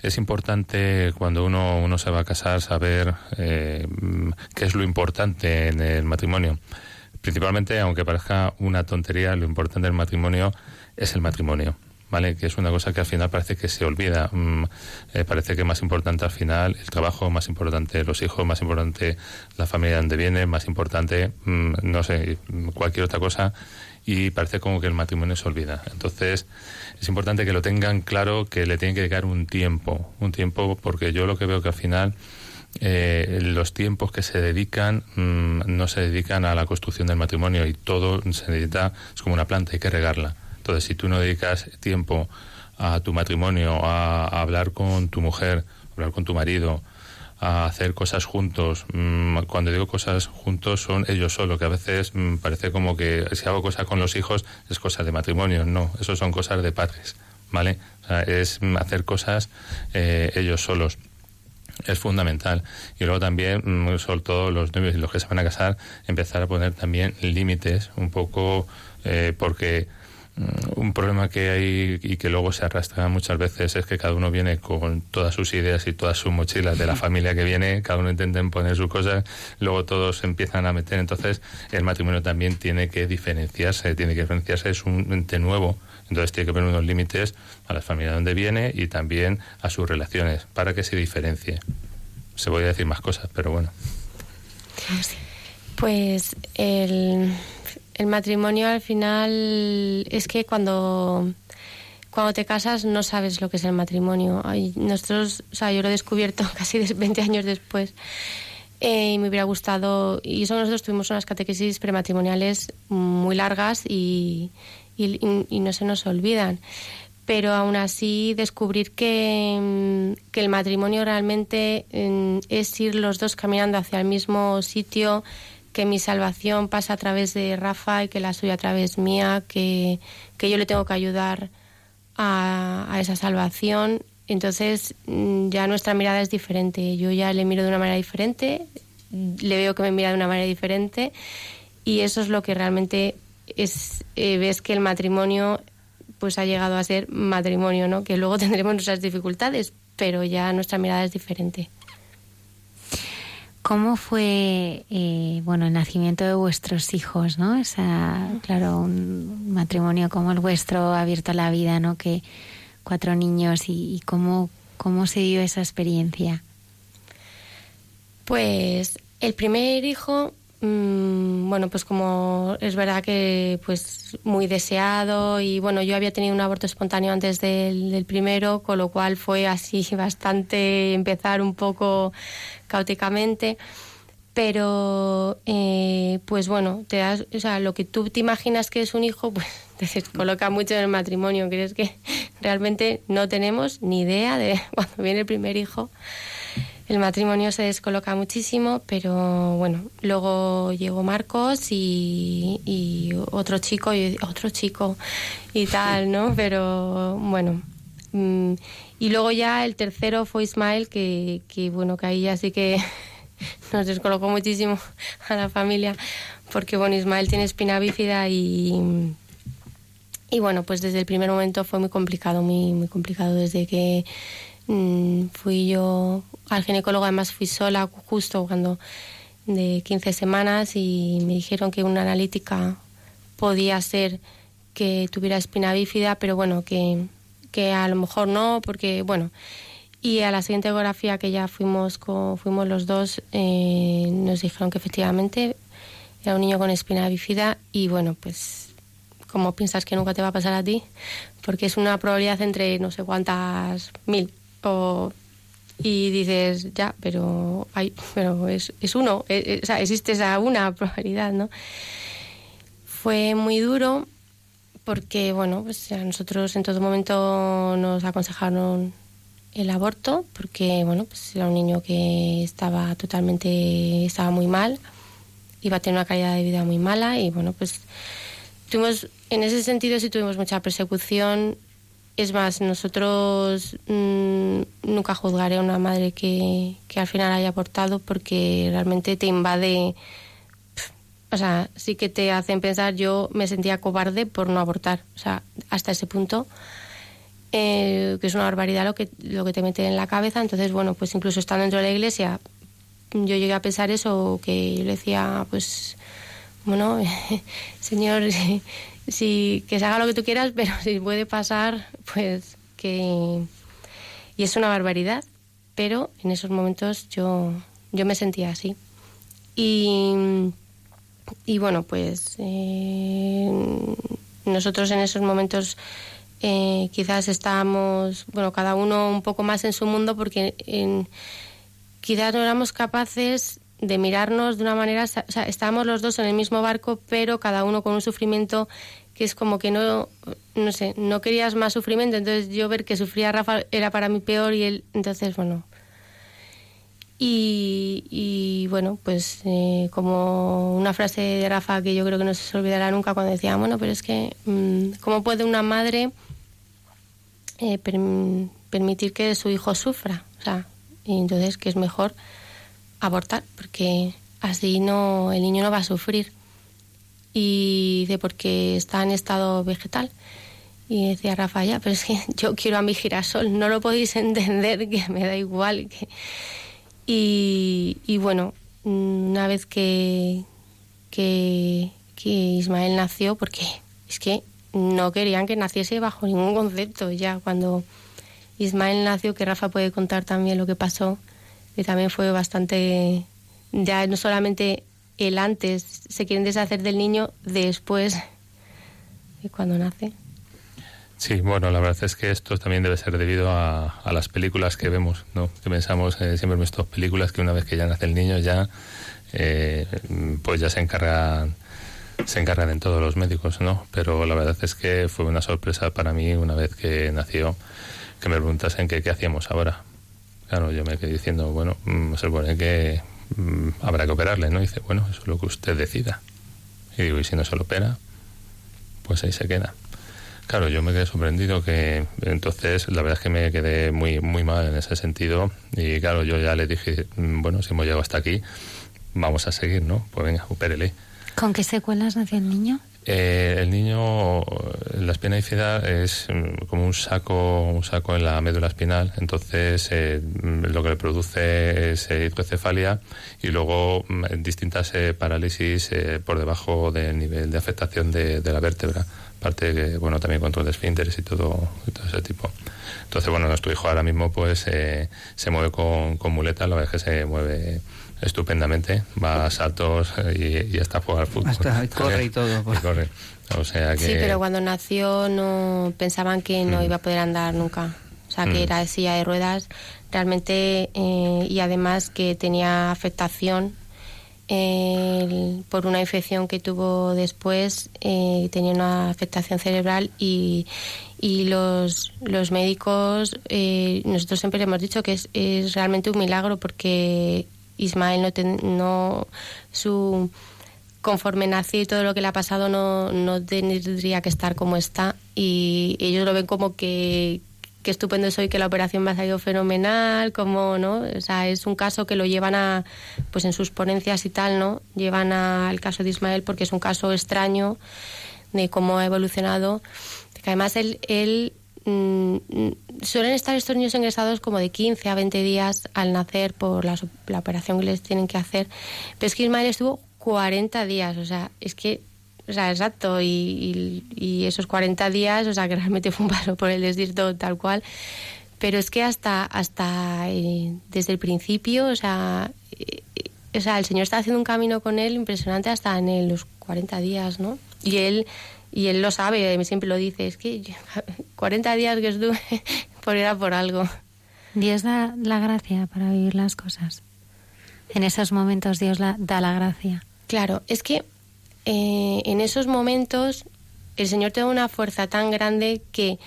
es importante cuando uno, uno se va a casar saber eh, qué es lo importante en el matrimonio. Principalmente, aunque parezca una tontería, lo importante del matrimonio es el matrimonio. ¿Vale? Que es una cosa que al final parece que se olvida. Mm, eh, parece que más importante al final el trabajo, más importante los hijos, más importante la familia donde viene, más importante, mm, no sé, cualquier otra cosa. Y parece como que el matrimonio se olvida. Entonces, es importante que lo tengan claro, que le tienen que dedicar un tiempo. Un tiempo, porque yo lo que veo que al final eh, los tiempos que se dedican mm, no se dedican a la construcción del matrimonio y todo se necesita, es como una planta, hay que regarla. Entonces, si tú no dedicas tiempo a tu matrimonio, a, hablar con tu mujer, hablar con tu marido, a hacer cosas juntos, mm, cuando digo cosas juntos son ellos solos, que a veces mm, parece como que si hago cosas con los hijos es cosa de matrimonio, no, eso son cosas de padres, ¿vale? Es mm, hacer cosas eh, ellos solos es fundamental. Y luego también, sobre todo los novios y los que se van a casar, empezar a poner también límites, un poco, eh, porque un problema que hay y que luego se arrastra muchas veces es que cada uno viene con todas sus ideas y todas sus mochilas de la familia que viene, cada uno intenta poner sus cosas, luego todos empiezan a meter, entonces el matrimonio también tiene que diferenciarse, tiene que diferenciarse, es un ente nuevo, entonces tiene que poner unos límites a la familia donde viene y también a sus relaciones para que se diferencie. Se voy a decir más cosas, pero bueno. Pues el, el matrimonio al final es que cuando cuando te casas no sabes lo que es el matrimonio. nosotros, o sea, yo lo he descubierto [LAUGHS] casi 20 años después eh, y me hubiera gustado. Y eso nosotros tuvimos unas catequesis prematrimoniales muy largas y, y, no se nos olvidan. Pero aún así descubrir que, que el matrimonio realmente mm, es ir los dos caminando hacia el mismo sitio, que mi salvación pasa a través de Rafa y que la suya a través mía, que, que yo le tengo que ayudar a, a, esa salvación. Entonces mm, ya nuestra mirada es diferente. Yo ya le miro de una manera diferente, le veo que me mira de una manera diferente y eso es lo que realmente es, eh, ves que el matrimonio pues ha llegado a ser matrimonio, ¿no? Que luego [LAUGHS] tendremos nuestras dificultades, pero ya nuestra mirada es diferente. ¿Cómo fue, eh, bueno, el nacimiento de vuestros hijos, no? Esa, claro, un matrimonio como el vuestro abierto la vida, ¿no? Que cuatro niños y, y cómo, cómo se dio esa experiencia. Pues el primer hijo Mm, bueno, pues como es verdad que pues muy deseado y bueno, yo había tenido un aborto espontáneo antes del, primero, con lo cual fue así bastante empezar un poco caóticamente. Pero, eh, pues bueno, te das, o sea, lo que tú te imaginas que es un hijo, pues [LAUGHS] te coloca mucho en el matrimonio. Crees que realmente no tenemos ni idea de [LAUGHS] cuando viene el primer hijo el matrimonio se descoloca muchísimo, pero bueno, luego llegó Marcos y, otro chico y otro chico y tal, ¿no? Pero bueno. Y luego ya el tercero fue Ismael, que, que bueno, que ahí ya sí que [LAUGHS] nos descolocó muchísimo a la familia, porque bueno, Ismael tiene espina bífida y, y bueno, pues desde el primer momento fue muy complicado, muy, muy complicado. Desde que Mm, fui yo al ginecólogo, además fui sola justo cuando de 15 semanas y me dijeron que una analítica podía ser que tuviera espina bífida, pero bueno, que, que a lo mejor no, porque bueno. Y a la siguiente ecografía que ya fuimos, fuimos los dos, eh, nos dijeron que efectivamente era un niño con espina bífida y bueno, pues como piensas que nunca te va a pasar a ti, porque es una probabilidad entre no sé cuántas mil y dices, ya, pero, hay, pero es, es uno, e, e, o sea, existe esa una probabilidad, ¿no? Fue muy duro porque, bueno, pues a nosotros en todo momento nos aconsejaron el aborto porque, bueno, pues era un niño que estaba totalmente, estaba muy mal, iba a tener una calidad de vida muy mala y, bueno, pues tuvimos, en ese sentido sí tuvimos mucha persecución es más, nosotros mm, nunca juzgaré a una madre que, al final haya abortado porque realmente te invade. O sea, sí que te hacen pensar, yo me sentía cobarde por no abortar. O sea, hasta ese punto, eh, que es una barbaridad lo que, lo que te meten en la cabeza. Entonces, bueno, pues incluso estando dentro de la iglesia, yo llegué a pensar eso, que yo le decía, pues, bueno, [LAUGHS] Señor [LAUGHS] sí, que se haga lo que tú quieras, pero [LAUGHS] si puede pasar, pues que... Y es una barbaridad, pero en esos momentos yo, yo me sentía así. Y, y bueno, pues eh, nosotros en esos momentos eh, quizás estábamos, bueno, cada uno un poco más en su mundo porque en, quizás no éramos capaces de mirarnos de una manera, o sea, estábamos los dos en el mismo barco, pero cada uno con un sufrimiento que es como que no, no sé, no querías más sufrimiento, entonces yo ver que sufría Rafa era para mí peor y él, entonces bueno. Y, bueno, pues eh, como una frase de Rafa que yo creo que no se olvidará nunca cuando decía, bueno, pero es que, mm, ¿cómo puede una madre eh, permitir que su hijo sufra? O sea, Y entonces que es mejor abortar, porque así no el niño no va a sufrir. Y dice, porque está en estado vegetal. Y decía Rafa, ya, pero es que [LAUGHS] yo quiero a mi girasol, no lo podéis [LAUGHS] entender, que me da igual. Que... Y, y bueno, una vez que, que, que Ismael nació, porque es que no querían que naciese bajo ningún concepto. Ya cuando Ismael nació, que Rafa puede contar también lo que pasó, que también fue bastante, ya no solamente el antes, se quieren deshacer del niño después de cuando nace. Sí, bueno, la verdad es que esto también debe ser debido a, las películas que vemos, ¿no? Que pensamos, eh, siempre en estas películas que una vez que ya nace el niño ya, eh, pues ya se encargan, se encargan en todos los médicos, ¿no? Pero la verdad es que fue una sorpresa para mí una vez que nació, que me preguntasen qué hacíamos ahora. Claro, yo me quedé diciendo, bueno, mm, se supone que mm, habrá que operarle, ¿no? Dice, bueno, eso es lo que usted decida. Y digo, ¿y si no se lo opera? Pues ahí se queda. Claro, yo me quedé sorprendido que entonces la verdad es que me quedé muy muy mal en ese sentido y claro, yo ya le dije, mm, bueno, si hemos llegado hasta aquí, vamos a seguir, ¿no? Pues venga, opérele. ¿Con qué secuelas nació el niño? Eh, el niño, la espina bífida es mm, como un saco, un saco en la médula espinal, entonces eh, mm, lo que le produce es eh, hidrocefalia y luego distintas parálisis por debajo del nivel de afectación de, de la vértebra parte que, bueno, también control de esfínteres y todo, y todo ese tipo. Entonces, bueno, nuestro hijo ahora mismo pues eh, se mueve con, con muleta, la verdad es que se mueve estupendamente, va a saltos y, hasta jugar fútbol. Hasta corre y todo. Pues. [LAUGHS] corre. O sea que... Sí, pero cuando nació no pensaban que no mm. iba a poder andar nunca. O sea, que mm. era de silla de ruedas realmente eh, y además que tenía afectación por una infección que tuvo después, eh, tenía una afectación cerebral y, y los, los médicos, eh, nosotros siempre le hemos dicho que es, es realmente un milagro porque Ismael no, no su conforme nació y todo lo que le ha pasado no, no tendría que estar como está y ellos lo ven como que, qué estupendo soy que la operación me ha salido fenomenal, como, ¿no? O sea, es un caso que lo llevan a, pues en sus ponencias y tal, ¿no? Llevan al caso de Ismael porque es un caso extraño de cómo ha evolucionado. Que además él, él mm, suelen estar estos niños ingresados como de 15 a 20 días al nacer por la, la operación que les tienen que hacer. Pero es que Ismael estuvo 40 días, o sea, es que o sea, exacto, y, y, esos 40 días, o sea, que [LAUGHS] realmente fue un paso por el desierto tal cual, pero es que hasta, hasta eh, desde el principio, o sea, eh, o sea, el Señor está haciendo un camino con él impresionante hasta en los 40 días, ¿no? Y él, y él lo sabe, siempre lo dice, es que [LAUGHS] 40 días que estuve, [LAUGHS] por era por algo. Dios da la gracia para vivir las cosas. En esos momentos Dios da la gracia. Claro, es que eh, en esos momentos el Señor te da una fuerza tan grande que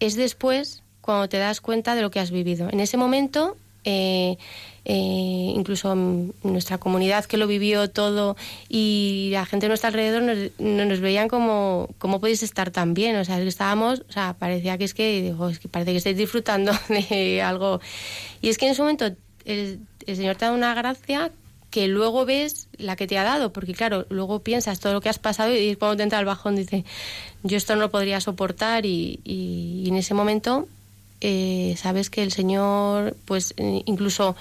es después cuando te das cuenta de lo que has vivido. En ese momento, eh, eh, incluso nuestra comunidad que lo vivió todo y la gente de nuestro alrededor nos, nos veían como, ¿cómo podéis estar tan bien? O sea, estábamos, o sea, parecía que es que, digo, es que parece que estáis disfrutando [LAUGHS] de algo. Y es que en ese momento el, el Señor te da una gracia que luego ves la que te ha dado, porque claro, luego piensas todo lo que has pasado y cuando te entra el bajón dice, yo esto no lo podría soportar y, y, en ese momento eh, sabes que el Señor, pues eh, incluso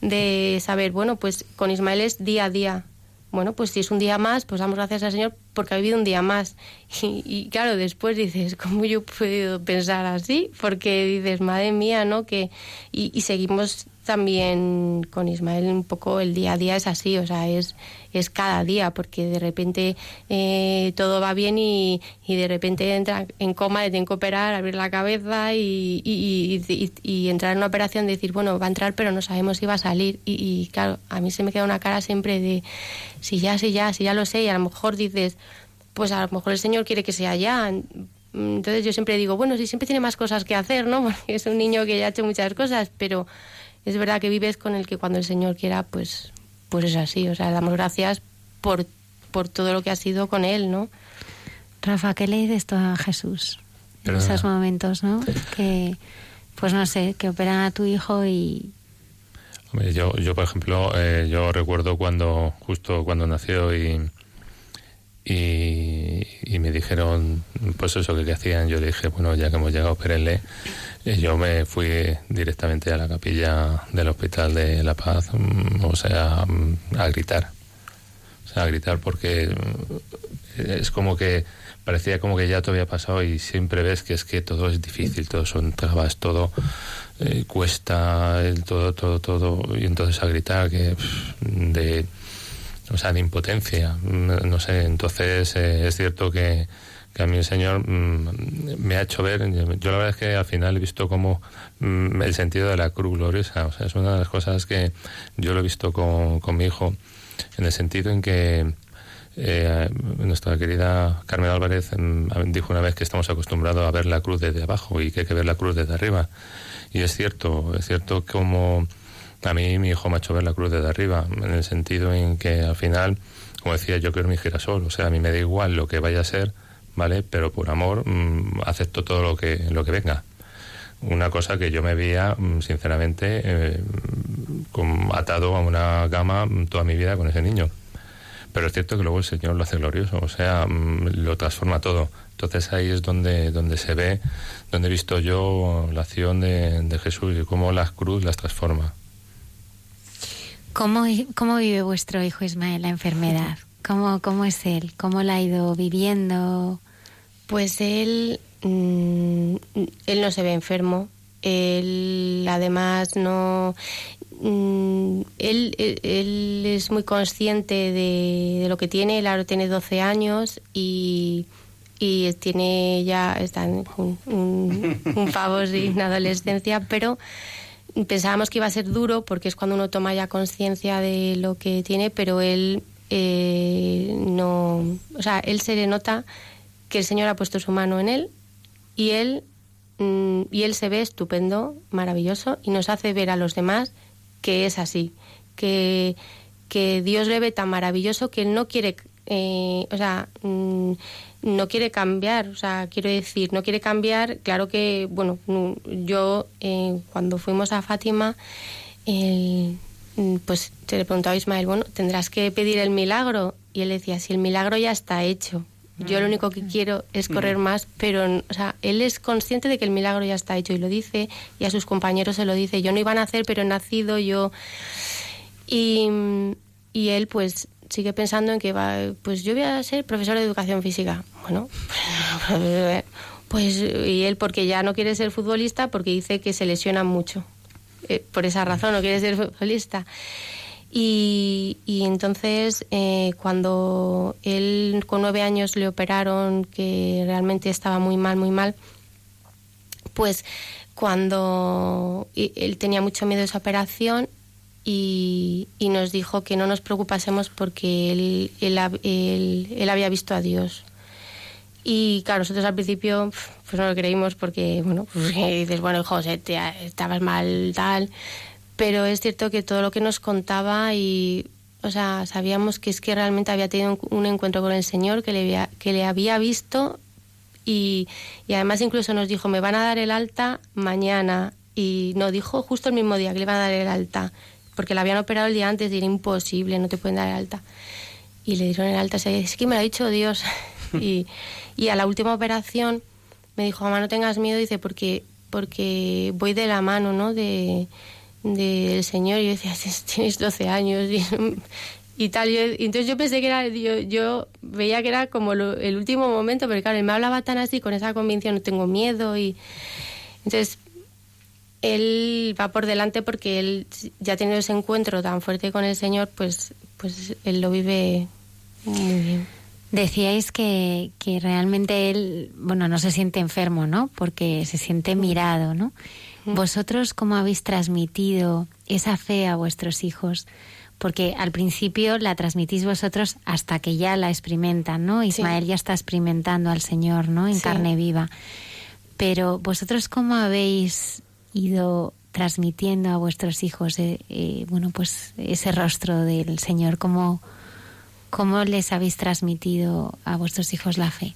de saber, bueno, pues con Ismael es día a día. Bueno, pues si es un día más, pues damos gracias al Señor porque ha vivido un día más. [LAUGHS] Y, y claro, después dices, ¿cómo yo puedo pensar así? Porque dices, madre mía, ¿no? Que, y seguimos también con Ismael un poco el día a día es así, o sea, es, es cada día, porque de repente eh, todo va bien y, y, de repente entra en coma, le tienen que operar, abrir la cabeza y, y, y, entrar en una operación, decir, bueno, va a entrar, pero no sabemos si va a salir. Y, claro, a mí se me queda una cara siempre de, si ya, si ya, si ya lo sé, y a lo mejor dices, pues a lo mejor el Señor quiere que sea ya. Entonces yo siempre digo, bueno, si siempre tiene más cosas que hacer, ¿no? [LAUGHS] Porque es un niño que ya ha hecho muchas cosas, pero es verdad que vives con el que cuando el Señor quiera, pues, pues es así. O sea, damos gracias por, por todo lo que ha sido con Él, ¿no? Rafa, ¿qué le dices tú a Jesús en esos momentos, no? Que, pues no sé, que operan a tu hijo y, Yo, yo por ejemplo, eh, yo recuerdo cuando, justo cuando nació y, y, me dijeron, pues eso que, hacían, yo le dije, bueno, ya que hemos llegado, espérenle. yo me fui directamente a la capilla del Hospital de La Paz, mm, o sea, mm, a gritar. O sea, a gritar porque mm, es como que parecía como que ya todo había pasado y siempre ves que es que todo es difícil, todo son trabas, todo eh, cuesta, todo, todo, todo, y entonces a gritar que de o sea, de impotencia. No sé, entonces eh, es cierto que, a mí el Señor mm, me ha hecho ver, yo la verdad es que al final he visto como mm, el sentido de la cruz gloriosa, o sea, es una de las cosas que yo lo he visto con, con mi hijo, en el sentido en que eh, nuestra querida Carmen Álvarez mm, dijo una vez que estamos acostumbrados a ver la cruz desde abajo y que hay que ver la cruz desde arriba. Y es cierto, es cierto como a mí mi hijo me ha hecho ver la cruz desde arriba, en el sentido en que al final, como decía, yo quiero mi girasol, o sea, a mí me da igual lo que vaya a ser, ¿vale? Pero por amor mm, acepto todo lo que, lo que venga. Una cosa que yo me veía, mm, sinceramente, eh, atado a una gama mm, toda mi vida con ese niño. Pero es cierto que luego el Señor lo hace glorioso, o sea, lo transforma todo. Entonces ahí es donde, donde se ve, donde he visto yo la acción de, de Jesús y cómo la cruz las transforma. ¿Cómo, ¿Cómo vive vuestro hijo Ismael la enfermedad? ¿Cómo, ¿Cómo es él? ¿Cómo la ha ido viviendo? Pues él, mm, él no se ve enfermo. Él además no... Mm, él, él, es muy consciente de, lo que tiene. Él ahora tiene 12 años y, y tiene ya... Está en un, un, un pavo sin adolescencia, pero pensábamos que iba a ser duro porque es cuando uno toma ya conciencia de lo que tiene, pero él eh, no, o sea, él se le nota que el Señor ha puesto su mano en él y él mm, y él se ve estupendo, maravilloso y nos hace ver a los demás que es así, que que Dios le ve tan maravilloso que él no quiere, eh, o sea, mm, no quiere cambiar, o sea, quiero decir, no quiere cambiar, claro que, bueno, yo eh, cuando fuimos a Fátima, pues se le preguntaba a Ismael, bueno, tendrás que pedir el milagro, y él decía, si el milagro ya está hecho, yo lo único que quiero es correr más, pero, o sea, él es consciente de que el milagro ya está hecho y lo dice, y a sus compañeros se lo dice, yo no iba a nacer, pero he nacido, yo... Y, y él, pues, sigue pensando en que va, pues yo voy a ser profesor de educación física. Bueno, [LAUGHS] pues y él porque ya no quiere ser futbolista porque dice que se lesiona mucho. Eh, por esa razón no quiere ser futbolista. Y, y entonces eh, cuando él con nueve años le operaron, que realmente estaba muy mal, muy mal, pues cuando él tenía mucho miedo de esa operación y, nos dijo que no nos preocupásemos porque él, él, había visto a Dios. Y claro, nosotros al principio pues no lo creímos porque, bueno, pues [LAUGHS] dices, bueno, José, te, estabas mal, tal. Pero es cierto que todo lo que nos contaba y, o sea, sabíamos que es que realmente había tenido un, encuentro con el Señor, que le había, que le había visto y, y además incluso nos dijo, me van a dar el alta mañana. Y no, dijo justo el mismo día que le van a dar el alta porque la habían operado el día antes y era imposible, no te pueden dar el alta. Y le dieron el alta, es que me lo ha dicho Dios. [LAUGHS] y, y a la última operación me dijo, mamá, no tengas miedo, dice, porque, porque voy de la mano, ¿no? De, del Señor. Y yo decía, tienes 12 años. Y, tal. y entonces yo pensé que era, yo, yo veía que era como el último momento, pero claro, él me hablaba tan así, con esa convicción, no tengo miedo. Y entonces él va por delante porque él ya ha tenido ese encuentro tan fuerte con el Señor, pues, pues él lo vive muy bien. Decíais que, que realmente él, bueno, no se siente enfermo, ¿no? Porque se siente mirado, ¿no? ¿Vosotros cómo habéis transmitido esa fe a vuestros hijos? Porque al principio la transmitís vosotros hasta que ya la experimentan, ¿no? Ismael ya está experimentando al Señor, ¿no? En carne viva. Pero vosotros cómo habéis ido transmitiendo a vuestros hijos eh, eh, bueno pues ese rostro del Señor cómo cómo les habéis transmitido a vuestros hijos la fe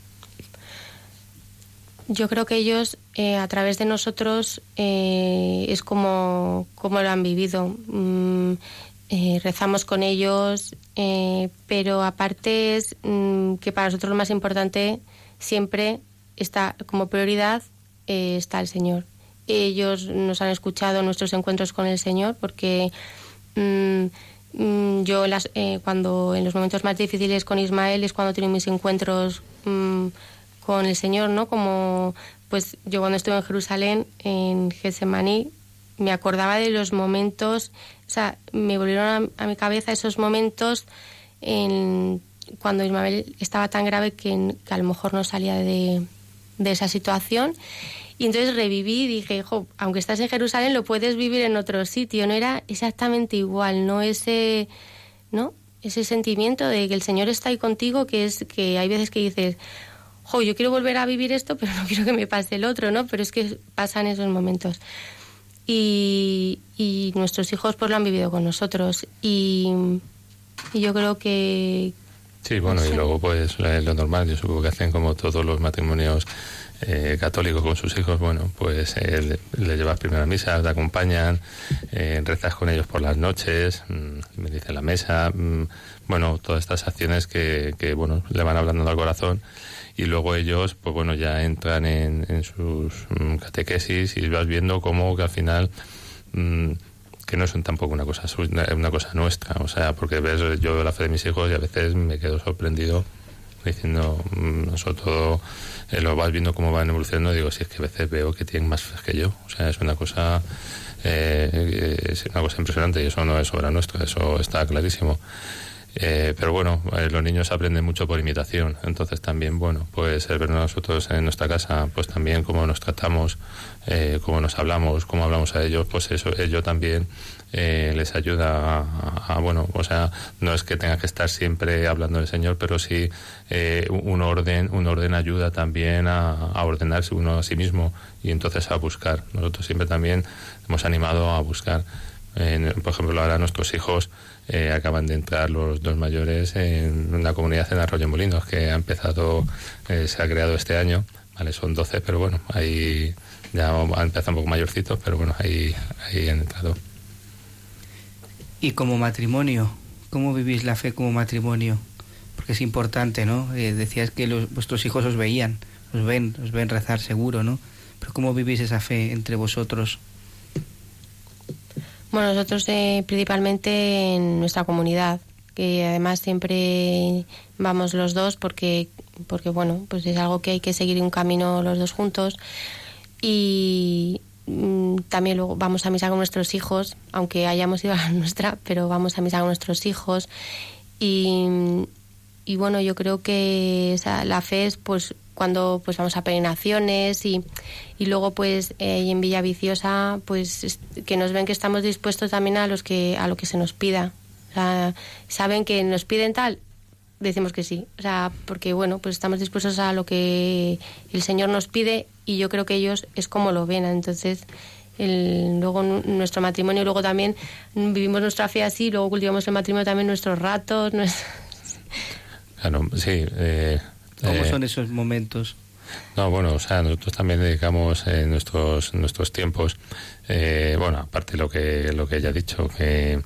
yo creo que ellos, eh, a través de nosotros, es como, como lo han vivido. Mm, rezamos con ellos, pero aparte es mm, que para nosotros lo más importante siempre está como prioridad está el Señor. Ellos nos han escuchado nuestros encuentros con el Señor porque mm, yo las, cuando en los momentos más difíciles con Ismael es cuando tengo mis encuentros con el Señor, ¿no? Como pues yo cuando estuve en Jerusalén, en Getsemaní, me acordaba de los momentos, o sea, me volvieron a, mi cabeza esos momentos en, cuando Ismael estaba tan grave que, a lo mejor no salía de, de, esa situación. Y entonces reviví y dije, aunque estás en Jerusalén, lo puedes vivir en otro sitio. No era exactamente igual, no ese, ¿no? Ese sentimiento de que el Señor está ahí contigo, que es que hay veces que dices, jo, yo quiero volver a vivir esto, pero no [LAUGHS] quiero que me pase el otro, ¿no? Pero es que pasan esos momentos. Y, nuestros hijos pues lo han vivido con nosotros. Y, yo creo que... Sí, bueno, y luego pues lo normal, yo supongo que hacen como todos los matrimonios eh, católicos con sus hijos, bueno, pues eh, le, llevas primero a misa, te acompañan, eh, rezas con ellos por las noches, mm, me dice la mesa, mm, bueno, todas estas acciones que, que, bueno, le van hablando al corazón y luego ellos, pues bueno, ya entran en, en sus mm, catequesis y vas viendo cómo que al final mm, que no son tampoco una cosa una cosa nuestra, o sea, porque ves yo la fe de mis hijos y a veces me quedo sorprendido diciendo, mm, sobre todo eh, lo vas viendo cómo van evolucionando, digo, si es que a veces veo que tienen más fe que yo, o sea, es una cosa eh, es una cosa impresionante y eso no es obra nuestra, eso está clarísimo. Eh, pero bueno, eh, los niños aprenden mucho por imitación, entonces también, bueno, pues el ver nosotros en nuestra casa, pues también cómo nos tratamos, eh, cómo nos hablamos, cómo hablamos a ellos, pues eso, ello también les ayuda a, bueno, o sea, no es que tenga que estar siempre hablando del Señor, pero sí un orden, un orden ayuda también a, ordenarse uno a sí mismo y entonces a buscar. Nosotros siempre también hemos animado a buscar. por ejemplo, ahora nuestros hijos eh, acaban de entrar los dos mayores en una comunidad en Arroyo Molinos que ha empezado, eh, se ha creado este año. Vale, son 12, pero bueno, ahí ya han empezado un poco mayorcitos, pero bueno, ahí, ahí han entrado. Y como matrimonio, ¿cómo vivís la fe como matrimonio? Porque es importante, ¿no? Eh, decías que los, vuestros hijos os veían, os ven, os ven rezar seguro, ¿no? Pero ¿cómo vivís esa fe entre vosotros? Bueno, nosotros eh, principalmente en nuestra comunidad, que además siempre vamos los dos porque, porque bueno, pues es algo que hay que seguir un camino los dos juntos. Y mm, también luego vamos a misa con nuestros hijos, aunque hayamos ido a la [LAUGHS] nuestra, pero vamos a misa con nuestros hijos. Y, y bueno, yo creo que la fe es pues cuando pues vamos a peregrinaciones y, y luego pues eh, en Villa Viciosa pues que nos ven que estamos dispuestos también a los que a lo que se nos pida. O sea, saben que nos piden tal decimos que sí. O sea porque bueno pues estamos dispuestos a lo que el Señor nos pide y yo creo que ellos es como lo ven. Entonces el, luego nuestro matrimonio luego también vivimos nuestra fe así luego cultivamos el matrimonio también nuestros ratos claro sí eh ¿Cómo eh, son esos momentos? No, bueno, o sea, nosotros también dedicamos eh, nuestros nuestros tiempos, eh, bueno, aparte lo que lo que ella ha dicho, que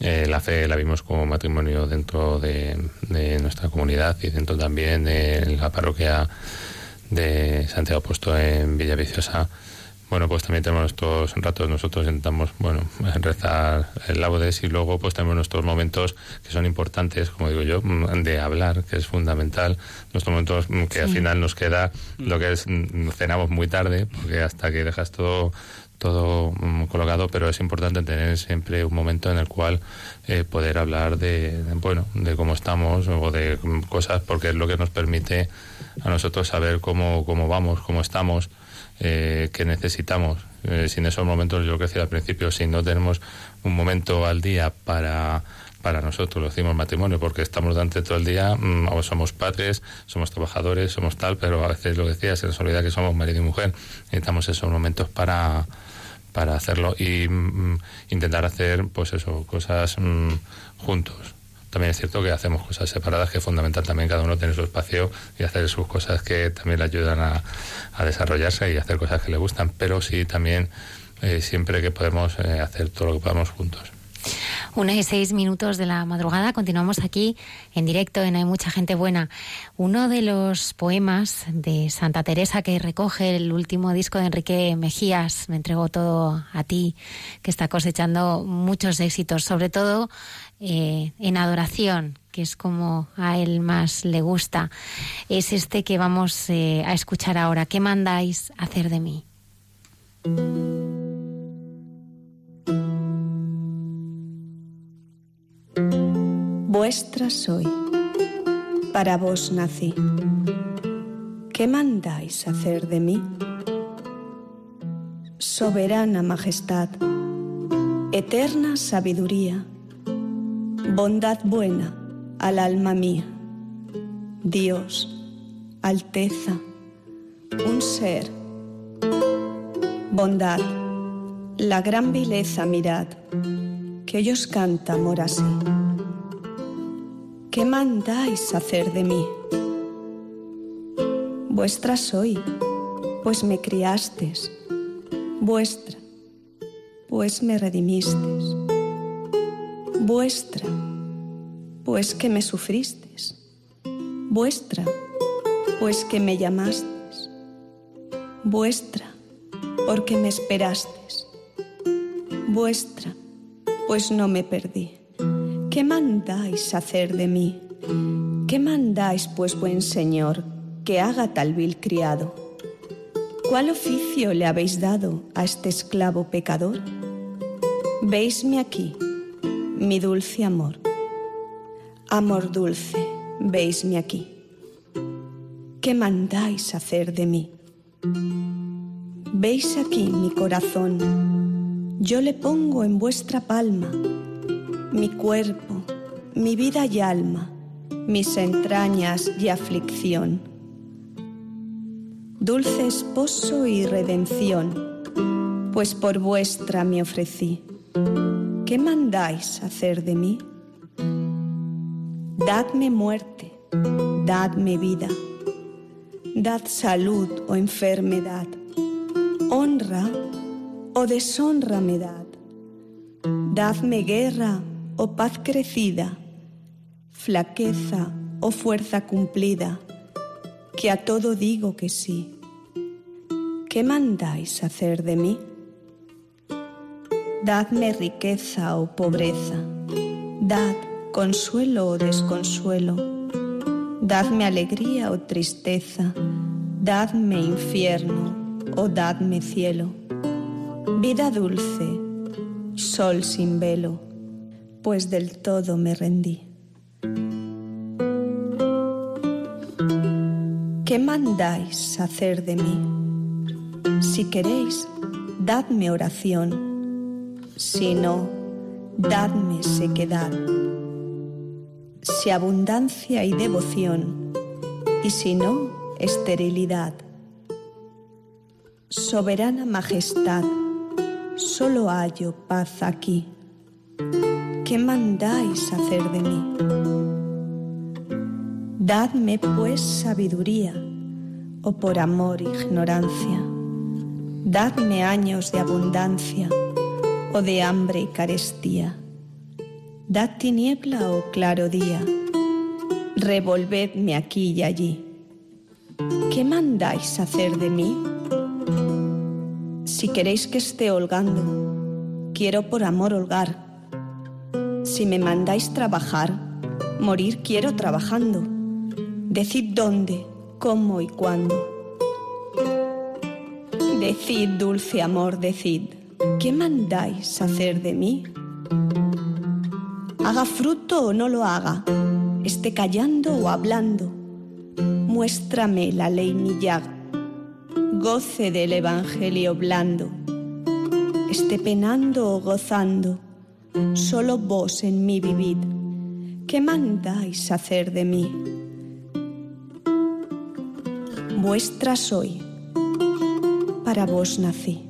eh, la fe la vimos como matrimonio dentro de, de, nuestra comunidad y dentro también de la parroquia de Santiago Puesto en Villaviciosa bueno, pues también tenemos nuestros ratos, nosotros intentamos, bueno, rezar el laudes y luego pues tenemos nuestros momentos que son importantes, como digo yo, mm, de hablar, que es fundamental, nuestros momentos mm, que al final nos queda lo que es, mm, cenamos muy tarde, porque hasta que dejas todo todo colocado, pero es importante tener siempre un momento en el cual eh, poder hablar de, bueno, de cómo estamos o de cosas, porque es lo que nos permite a nosotros saber cómo, cómo vamos, cómo estamos eh, que necesitamos. Eh, sin esos momentos, yo lo que decía al principio, si no tenemos un momento al día para para nosotros, lo decimos matrimonio, porque estamos durante todo el día, mm, somos padres, somos trabajadores, somos tal, pero a veces lo decía, se nos olvida que somos marido y mujer. Necesitamos esos momentos para, para hacerlo y mm, intentar hacer, pues eso, cosas mm, juntos. También es cierto que hacemos cosas separadas, que es fundamental también cada uno tener su espacio y hacer sus cosas que también le ayudan a, a desarrollarse y hacer cosas que le gustan, pero sí también eh, siempre que podemos eh, hacer todo lo que podamos juntos. Una y seis minutos de la madrugada, continuamos aquí en directo en Hay mucha gente buena. Uno de los poemas de Santa Teresa que recoge el último disco de Enrique Mejías, Me entregó todo a ti, que está cosechando muchos éxitos, sobre todo eh, en adoración, que es como a él más le gusta. Es este que vamos eh, a escuchar ahora. ¿Qué mandáis hacer de mí? Vuestra soy, para vos nací. ¿Qué mandáis hacer de mí? Soberana majestad, eterna sabiduría, bondad buena al alma mía, Dios, alteza, un ser, bondad, la gran vileza mirad, que hoy os canta amor así. ¿qué mandáis hacer de mí? Vuestra soy, pues me criastes, vuestra, pues me redimistes, vuestra, pues que me sufristes, vuestra, pues que me llamastes, vuestra, porque me esperastes, vuestra, pues no me perdí. ¿Qué mandáis hacer de mí? ¿Qué mandáis, pues, buen señor, que haga tal vil criado? ¿Cuál oficio le habéis dado a este esclavo pecador? Veisme aquí, mi dulce amor. Amor dulce, veisme aquí. ¿Qué mandáis hacer de mí? Veis aquí mi corazón, yo le pongo en vuestra palma mi cuerpo, mi vida y alma, mis entrañas y aflicción. Dulce esposo y redención, pues por vuestra me ofrecí. ¿Qué mandáis hacer de mí? Dadme muerte, dadme vida, dad salud o enfermedad, honra o deshonra me dad, dadme guerra o paz crecida, flaqueza o fuerza cumplida, que a todo digo que sí. ¿Qué mandáis hacer de mí? Dadme riqueza o pobreza, dad consuelo o desconsuelo, dadme alegría o tristeza, dadme infierno o dadme cielo, vida dulce, sol sin velo pues del todo me rendí. ¿Qué mandáis hacer de mí? Si queréis, dadme oración, si no, dadme sequedad. Si abundancia y devoción, y si no, esterilidad. Soberana majestad, solo hallo paz aquí ¿qué mandáis hacer de mí? Dadme pues sabiduría, o por amor ignorancia. Dadme años de abundancia, de hambre y carestía. Dad tiniebla o claro día. Revolvedme aquí y allí. ¿Qué mandáis hacer de mí? Si queréis que esté holgando, quiero por amor holgar si me mandáis trabajar, morir quiero trabajando. Decid dónde, cómo y cuándo. Decid, dulce amor, decid, ¿qué mandáis hacer de mí? Haga fruto o no lo haga, esté callando o hablando, muéstrame la ley millag, goce del evangelio blando, esté penando o gozando, solo vos en mí vivid. ¿Qué mandáis hacer de mí? Vuestra soy, para vos nací.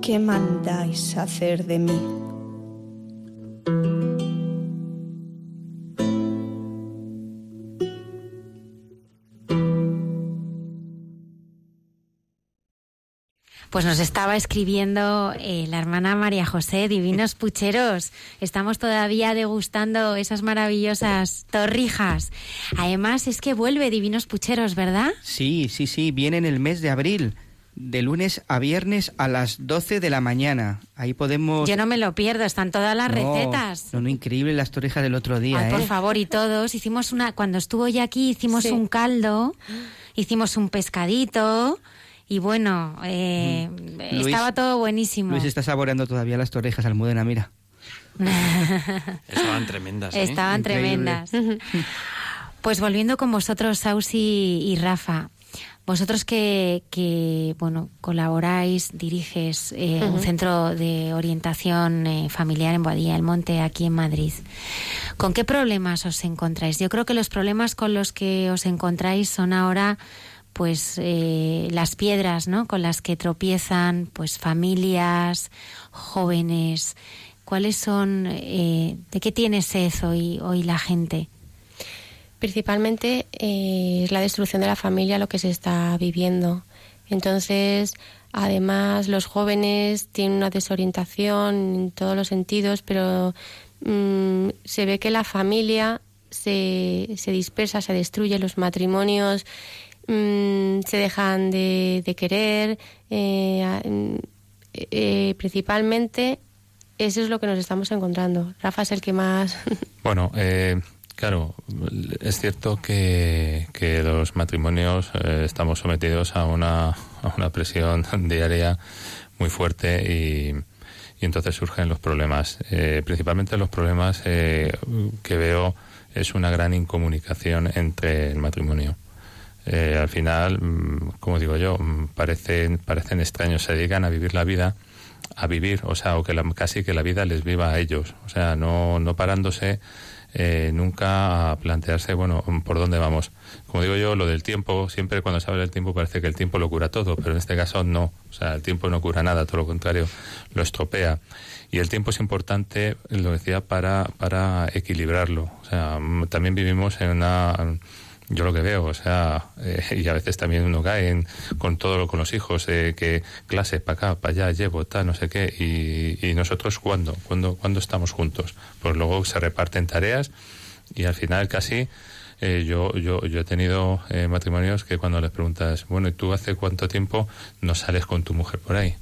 ¿qué mandáis hacer de mí? Pues nos estaba escribiendo eh, la hermana María José, divinos pucheros. Estamos todavía degustando esas maravillosas torrijas. Además, es que vuelve divinos pucheros, ¿verdad? Sí, sí, sí, viene en el mes de abril de lunes a viernes a las 12 de la mañana. Ahí podemos... Yo no me lo pierdo, están todas las recetas. No, no, increíble las torrijas del otro día, Ay, ¿eh? por favor, y todos. Hicimos una... Cuando estuvo ya aquí hicimos Sí. un caldo, hicimos un pescadito y bueno, eh, Luis- estaba todo buenísimo. Luis está saboreando todavía las torrijas Almudena, mira. [LAUGHS] Estaban tremendas, ¿eh? Estaban Increíble. tremendas. Pues volviendo con vosotros, Sausi y Rafa, vosotros que, que bueno, colaboráis, diriges eh, un centro de orientación eh, familiar en Boadilla del Monte, aquí en Madrid, ¿con qué problemas os encontráis? Yo creo que los problemas con los que os encontráis son ahora pues eh, las piedras ¿no? con las que tropiezan pues familias jóvenes cuáles son eh, de qué tiene sed hoy hoy la gente Principalmente eh, es la destrucción de la familia lo que se está viviendo. Entonces, además, los jóvenes tienen una desorientación en todos los sentidos, pero mm, se ve que la familia se, se dispersa, se destruye, los matrimonios mm, se dejan de, de querer. eh, mm, eh, principalmente, eso es lo que nos estamos encontrando. Rafa es el que más. Bueno, eh, claro, es cierto que, que los matrimonios eh, estamos sometidos a una, a una presión [LAUGHS] diaria muy fuerte y, y entonces surgen los problemas. Eh, principalmente los problemas eh, que veo es una gran incomunicación entre el matrimonio. Eh, al final, mm, como digo yo, mm, parecen, parecen extraños, se dedican a vivir la vida, a vivir, o sea, o que la- casi que la vida les viva a ellos, o sea, no, no parándose eh, nunca plantearse, bueno, por dónde vamos. Como digo yo, lo del tiempo, siempre cuando se habla del tiempo parece que el tiempo lo cura todo, pero en este caso no, o sea, el tiempo no cura nada, todo lo contrario, lo estropea. Y el tiempo es importante, lo decía, para, para equilibrarlo. O sea, también vivimos en una yo lo que veo, o sea, eh, y a veces también uno cae en- con todo lo con los hijos, eh, que clase para acá, para allá, llevo, tal, no sé qué, y, y nosotros cuándo, cuándo, cuándo estamos juntos, pues luego se reparten tareas y al final casi eh, yo, yo, yo he tenido eh, matrimonios que cuando les preguntas, bueno, ¿y tú hace cuánto tiempo no sales con tu mujer por ahí?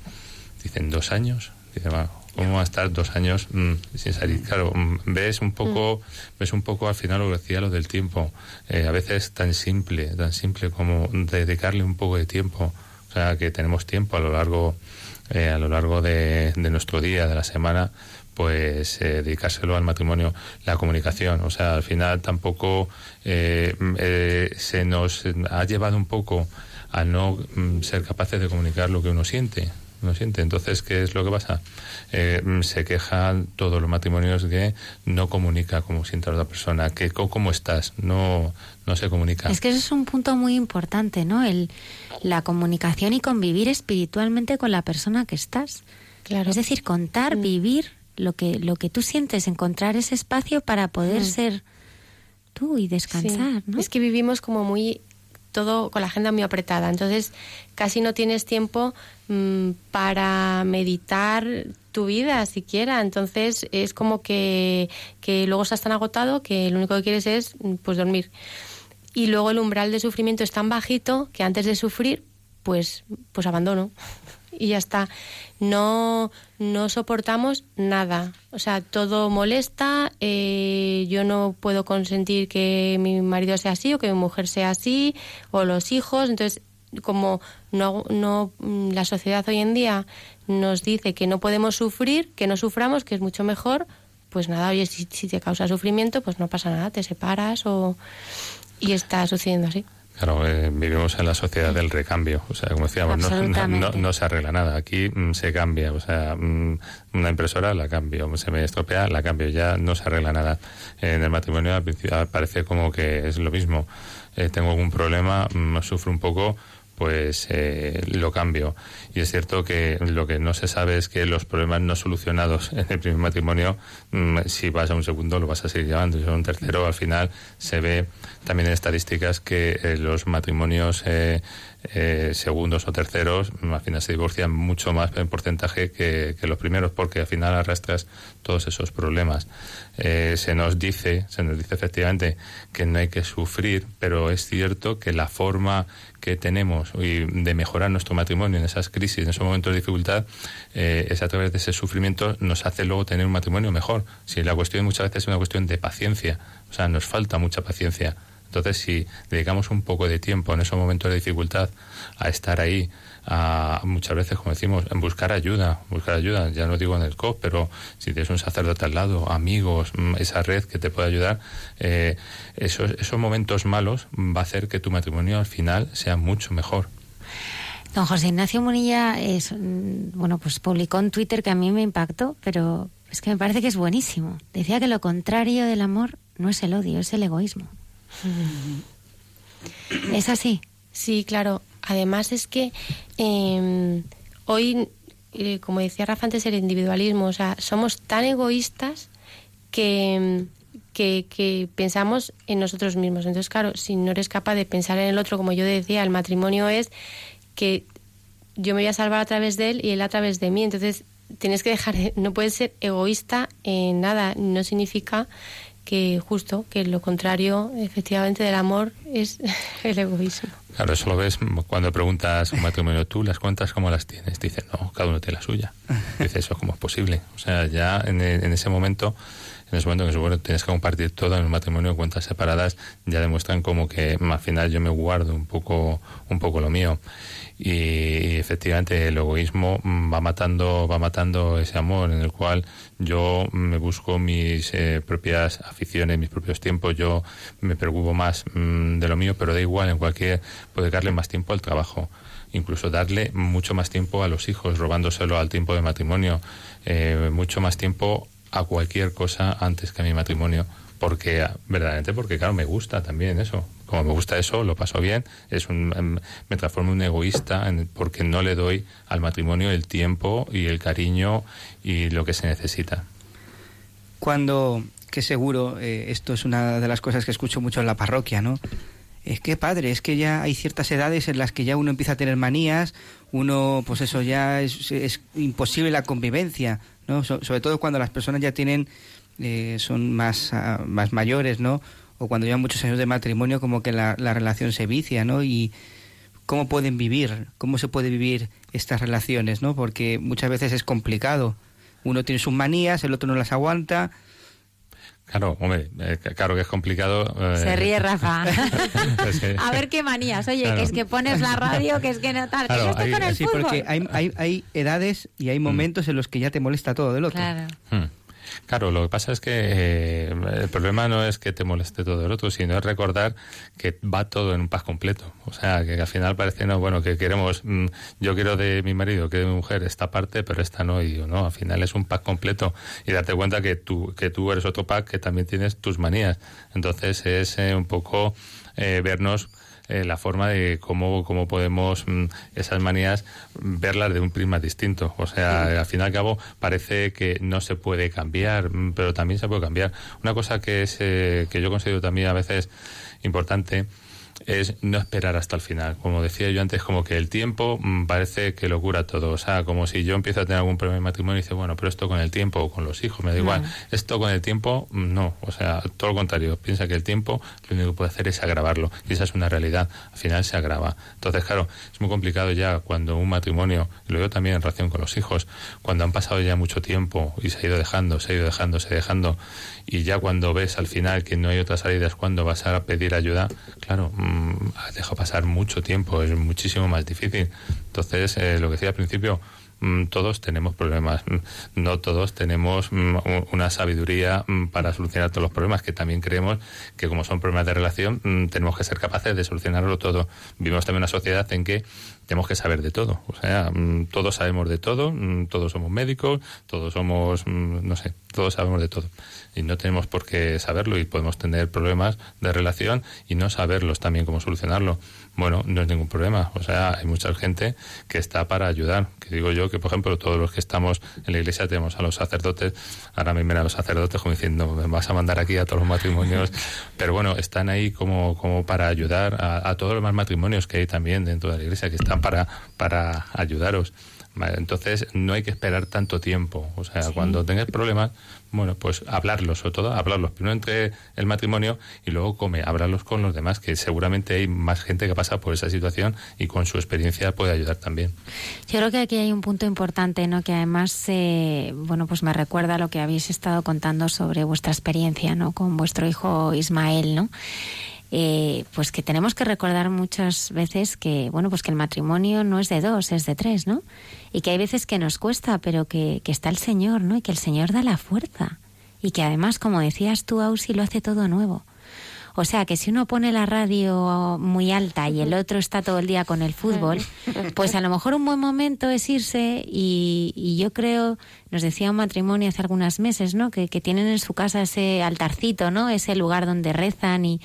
Dicen, ¿dos años? Dice, "Va, ¿cómo va a estar dos años mm, sin salir? Claro, mm, ves un poco, ves un poco al final lo que decía lo del tiempo. Eh, a veces tan simple, tan simple como dedicarle un poco de tiempo. O sea, que tenemos tiempo a lo largo, eh, a lo largo de, de nuestro día, de la semana, pues eh, dedicárselo al matrimonio, la comunicación. O sea, al final tampoco eh, mm, eh, se nos ha llevado un poco a no mm, ser capaces de comunicar lo que uno siente. Uno siente. Entonces, ¿qué es lo que pasa? Eh, mm, se quejan todos los matrimonios que no comunica como siente la otra persona, que cómo estás, no, no se comunica. Es que eso es un punto muy importante, ¿no? El, la comunicación y convivir espiritualmente con la persona que estás. Claro. Es decir, contar, vivir lo que, lo que tú sientes, encontrar ese espacio para poder Mm. ser tú y descansar, Sí. ¿no? Es que vivimos como muy todo con la agenda muy apretada, entonces casi no tienes tiempo mm, para meditar tu vida siquiera, entonces es como que, que luego estás tan agotado que lo único que quieres es mm, pues dormir. Y luego el umbral de sufrimiento es tan bajito que antes de sufrir, pues, pues abandono. Y ya está. No, no soportamos nada. O sea, todo molesta. eh, yo no puedo consentir que mi marido sea así o que mi mujer sea así o los hijos. Entonces, como no, no mm, la sociedad hoy en día nos dice que no podemos sufrir, que no suframos, que es mucho mejor, pues nada, oye, si, si te causa sufrimiento, pues no pasa nada, te separas o y está sucediendo así. Claro, eh, vivimos en la sociedad del recambio. O sea, como decíamos, no, no, no, se arregla nada. Aquí mm, se cambia. O sea, mm, una impresora la cambio. Se me estropea, la cambio. Ya no se arregla nada. En el matrimonio al principio parece como que es lo mismo. Eh, tengo algún problema, mm, sufro un poco, pues eh, lo cambio. Y es cierto que lo que no se sabe es que los problemas no solucionados [LAUGHS] en el primer matrimonio, mm, si vas a un segundo lo vas a seguir llevando, y a un tercero al final se ve también en estadísticas que eh, los matrimonios eh, eh, segundos o terceros al final se divorcian mucho más en porcentaje que, los primeros porque al final arrastras todos esos problemas. Se nos dice, se nos dice efectivamente que no hay que sufrir, pero es cierto que la forma que tenemos de mejorar nuestro matrimonio en esas crisis, en esos momentos de dificultad, eh, es a través de ese sufrimiento nos hace luego tener un matrimonio mejor. Si la cuestión muchas veces es una cuestión de paciencia, o sea, nos falta mucha paciencia entonces, si dedicamos un poco de tiempo en esos momentos de dificultad a estar ahí, a, muchas veces, como decimos, en buscar ayuda, buscar ayuda, ya no digo en el COP, pero si tienes un sacerdote al lado, amigos, mm, esa red que te puede ayudar, eh, esos, esos momentos malos va a hacer que tu matrimonio al final sea mucho mejor. Don José Ignacio Munilla es, mm, bueno, pues publicó en Twitter que a mí me impactó, pero es que me parece que es buenísimo. Decía que lo contrario del amor no es el odio, es el egoísmo. ¿Es así? Sí, claro. Además es que em, hoy, eh, como decía Rafa antes, el individualismo, o sea, somos tan egoístas que, que, pensamos en nosotros mismos. Entonces, claro, si no eres capaz de pensar en el otro, como yo decía, el matrimonio es que yo me voy a salvar a través de él y él a través de mí. Entonces, tienes que dejar, [LAUGHS] no puedes ser egoísta en nada. No significa que justo, que lo contrario efectivamente del amor es [LAUGHS] el egoísmo. Claro, eso lo ves cuando preguntas un matrimonio, tú las cuentas cómo las tienes. Dice, no, cada uno tiene la suya. Dice, eso cómo es posible. O sea, ya en ese momento en ese momento en que bueno, tienes que compartir todo en un matrimonio, cuentas separadas, ya demuestran como que al final yo me guardo un poco, un poco lo mío. Y, efectivamente el egoísmo va matando va matando ese amor en el cual yo me busco mis eh, propias aficiones mis propios tiempos. Yo me preocupo más mm, de lo mío pero da igual en cualquier puede darle más tiempo al trabajo incluso darle mucho más tiempo a los hijos robándoselo al tiempo de matrimonio eh, mucho más tiempo a cualquier cosa antes que a mi matrimonio porque verdaderamente porque claro me gusta también eso. Como me gusta eso lo paso bien es un, em, me transformo en un egoísta porque no le doy al matrimonio el tiempo y el cariño y lo que se necesita. Cuando que seguro eh, esto es una de las cosas que escucho mucho en la parroquia no es que padre, es que ya hay ciertas edades en las que ya uno empieza a tener manías, uno, pues eso ya es, es imposible la convivencia, ¿no? sobre todo cuando las personas ya tienen eh, son más, ah, más mayores, ¿no? O cuando llevan muchos años de matrimonio, como que la, la relación se vicia, ¿no? Y cómo pueden vivir, cómo se puede vivir estas relaciones, ¿no? Porque muchas veces es complicado. Uno tiene sus manías, el otro no las aguanta. Claro, hombre, eh, claro que es complicado. Eh. Se ríe Rafa. [LAUGHS] a ver qué manías. Oye, que es que pones la radio, que es que no tal. Claro, que con el sí, porque hay, hay, hay, edades y hay mm. momentos en los que ya te molesta todo del otro. Claro. Hmm. Claro, lo que pasa es que eh, el problema no es que te moleste todo el otro, sino es recordar que va todo en un paz completo. O sea, que al final parece, no, bueno, que queremos, mm, yo quiero de mi marido, que de mi mujer esta parte, pero esta no, y yo, no, al final es un pack completo. Y darte cuenta que tú, que tú eres otro pack que también tienes tus manías. Entonces es eh, un poco eh, vernos eh, la forma de cómo, cómo podemos mm, esas manías verlas de un prisma distinto. O sea, al fin y al cabo parece que no se puede cambiar, mm, pero también se puede cambiar. Una cosa que, es, eh, que yo considero también a veces importante es no esperar hasta el final. Como decía yo antes, como que el tiempo mm, parece que lo cura todo. O sea, como si yo empiezo a tener algún problema de matrimonio y dice, bueno, pero esto con el tiempo o con los hijos, me da igual. Esto con el tiempo, mm, no. O sea, todo lo contrario. Piensa que el tiempo lo único que puede hacer es agravarlo. Y esa es una realidad. Al final se agrava. Entonces, claro, es muy complicado ya cuando un matrimonio, y lo veo también en relación con los hijos, cuando han pasado ya mucho tiempo y se ha ido dejando, se ha ido dejando, se ha ido dejando, y ya cuando ves al final que no hay otras salidas cuando vas a pedir ayuda, claro, mmm, deja pasar mucho tiempo, es muchísimo más difícil. Entonces, eh, lo que decía al principio, todos tenemos problemas, mm, no todos tenemos mm, una sabiduría para solucionar todos los problemas, que también creemos que como son problemas de relación, tenemos que ser capaces de solucionarlo todo. Vivimos también una sociedad en que tenemos que saber de todo. O sea, mm, todos sabemos de todo, mm, todos somos médicos, todos somos, mm, no sé, todos sabemos de todo. Y no tenemos por qué saberlo y podemos tener problemas de relación y no saberlos también cómo solucionarlo. Bueno, no es ningún problema. O sea, hay mucha gente que está para ayudar. Que digo yo que, por ejemplo, todos los que estamos en la iglesia tenemos a los sacerdotes. Ahora me a los sacerdotes como diciendo, me vas a mandar aquí a todos los matrimonios. [LAUGHS] Pero bueno, están ahí como, como para ayudar a, a todos los más matrimonios que hay también dentro de la iglesia, que están para, para ayudaros. Entonces no hay que esperar tanto tiempo. O sea, cuando tengas problemas, bueno, pues hablarlos, sobre todo hablarlos primero entre el matrimonio y luego come, hablarlos con los demás, que seguramente hay más gente que pasa por esa situación y con su experiencia puede ayudar también. Yo creo que aquí hay un punto importante, ¿no? Que además, eh, bueno, pues me recuerda lo que habéis estado contando sobre vuestra experiencia, ¿no? Con vuestro hijo Ismael, ¿no? Eh, pues que tenemos que recordar muchas veces que, bueno, pues que el matrimonio no es de dos, es de tres, ¿no? Y que hay veces que nos cuesta, pero que, que está el Señor, ¿no? Y que el Señor da la fuerza. Y que además, como decías tú, Ausi, lo hace todo nuevo. O sea que si uno pone la radio muy alta y el otro está todo el día con el fútbol, [LAUGHS] pues a lo mejor un buen momento es irse y, y yo creo, nos decía un matrimonio hace algunos meses, ¿no? Que, que tienen en su casa ese altarcito, ¿no? Ese lugar donde rezan y,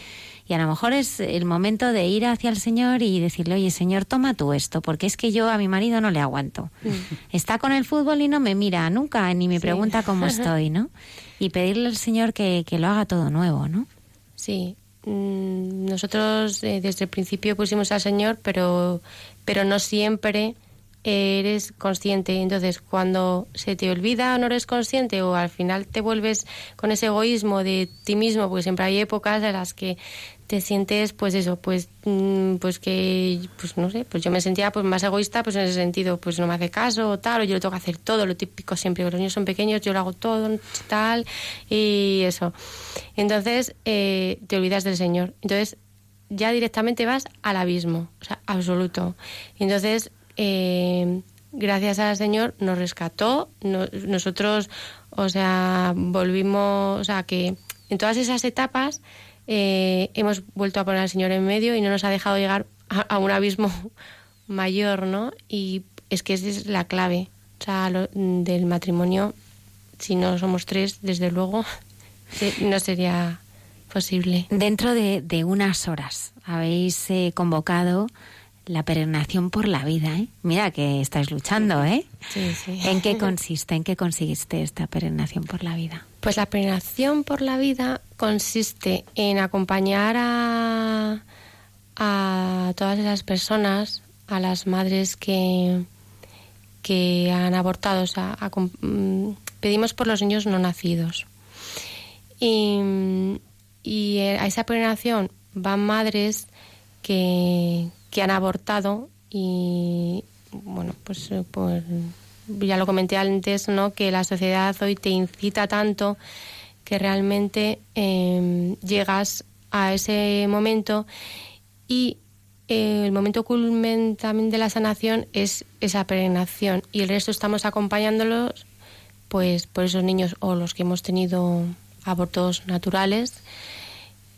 y a lo mejor es el momento de ir hacia el Señor y decirle, oye, Señor, toma tú esto, porque es que yo a mi marido no le aguanto. Está con el fútbol y no me mira nunca, ni me pregunta cómo [LAUGHS] estoy, ¿no? Y pedirle al Señor que, que lo haga todo nuevo, ¿no? Sí, Mm, nosotros eh, desde el principio pusimos al Señor, pero, pero no siempre eres consciente. Entonces, cuando se te olvida o no eres consciente o al final te vuelves con ese egoísmo de ti mismo, porque siempre hay épocas en las que te sientes pues eso pues mm, pues que pues no sé pues yo me sentía pues más egoísta pues en ese sentido pues no me hace caso o tal o yo lo tengo que hacer todo lo típico siempre los niños son pequeños yo lo hago todo tal y eso. Entonces eh, te olvidas del señor. Entonces ya directamente vas al abismo o sea absoluto. Entonces eh, gracias al señor nos rescató nosotros o sea volvimos o sea que en todas esas etapas eh, hemos vuelto a poner al Señor en medio y no nos ha dejado llegar a, un abismo [LAUGHS] mayor, ¿no? Y es que esa es la clave, o sea, del matrimonio, si no somos tres, desde luego, [LAUGHS] no sería posible. Dentro de, unas horas habéis eh, convocado la peregrinación por la vida, ¿eh? Mira que estáis luchando, ¿eh? Sí, sí. ¿En qué [LAUGHS] consiste? ¿En qué consiste esta peregrinación por la vida? Pues la peregrinación por la vida consiste en acompañar a, a todas esas personas, a las madres que, que han abortado, o sea, mm, pedimos por los niños no nacidos. Y, y a esa peregrinación van madres que, que han abortado y bueno, pues, pues, ya lo comenté antes, ¿no? Que la sociedad hoy te incita tanto que realmente em, llegas a ese momento y eh, el momento culmen también de la sanación es esa peregrinación y el resto estamos acompañándolos pues por esos niños o los que hemos tenido abortos naturales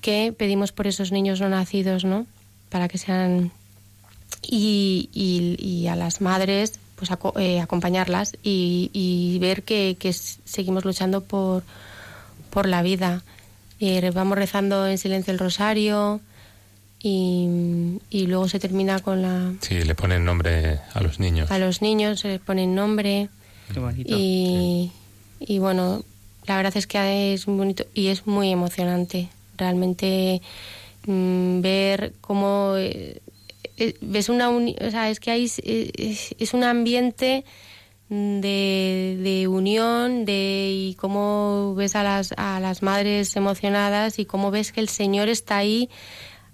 que pedimos por esos niños no nacidos, ¿no? Para que sean y, y, a las madres pues eh, acompañarlas y, ver que, seguimos luchando por, por la vida. Eh, vamos rezando en silencio el rosario y, y, luego se termina con la... Sí, le ponen nombre a los niños. A los niños se les ponen nombre. Qué bonito. Y, y bueno, la verdad es que es muy bonito y es muy emocionante. Realmente mm, ver cómo... Eh, eh, ves una o sea, es que hay es, un ambiente de, de, unión de y cómo ves a las a las madres emocionadas y cómo ves que el Señor está ahí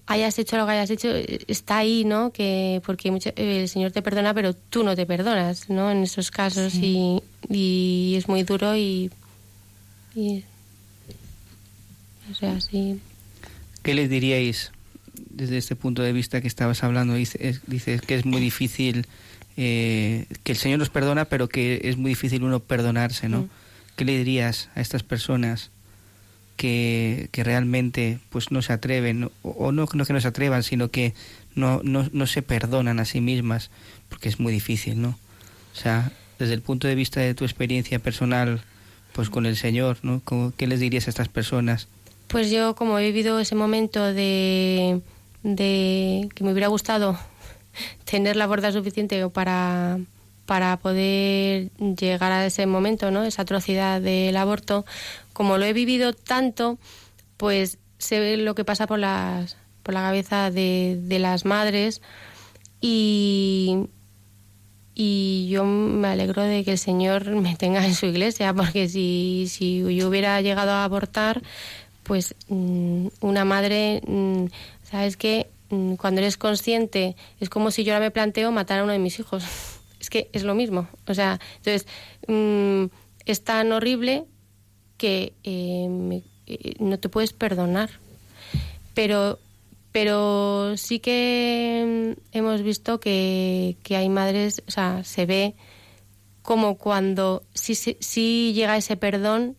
hayas hecho lo que hayas hecho está ahí no que porque el Señor te perdona pero tú no te perdonas no en esos casos y, y, es muy duro y, y o sea sí. ¿Qué les diríais desde este punto de vista que estabas hablando, dices, que es muy difícil, eh, que el Señor nos perdona, pero que es muy difícil uno perdonarse, ¿no? Mm. ¿Qué le dirías a estas personas que, que realmente pues no se atreven, o no, no que no se atrevan, sino que no, no, no se perdonan a sí mismas, porque es muy difícil, ¿no? O sea, desde el punto de vista de tu experiencia personal, pues con el Señor, ¿no? ¿Qué les dirías a estas personas? Pues yo, como he vivido ese momento de, de que me hubiera gustado tener la fuerza suficiente para, para poder llegar a ese momento, ¿no? Esa atrocidad del aborto, como lo he vivido tanto, pues sé lo que pasa por las por la cabeza de, de las madres y, y yo me alegro de que el Señor [LAUGHS] me tenga en su iglesia, porque si, si yo hubiera llegado a abortar, pues mm, una madre, mm, ¿sabes qué? Mm, cuando eres consciente, es como si yo ahora me planteo matar a uno de mis hijos. [LAUGHS] Es que es lo mismo. O sea, entonces, es tan horrible que eh, eh, no te puedes perdonar. Pero pero sí que mm, hemos visto que, hay madres, o sea, se ve como cuando sí, sí, llega ese perdón,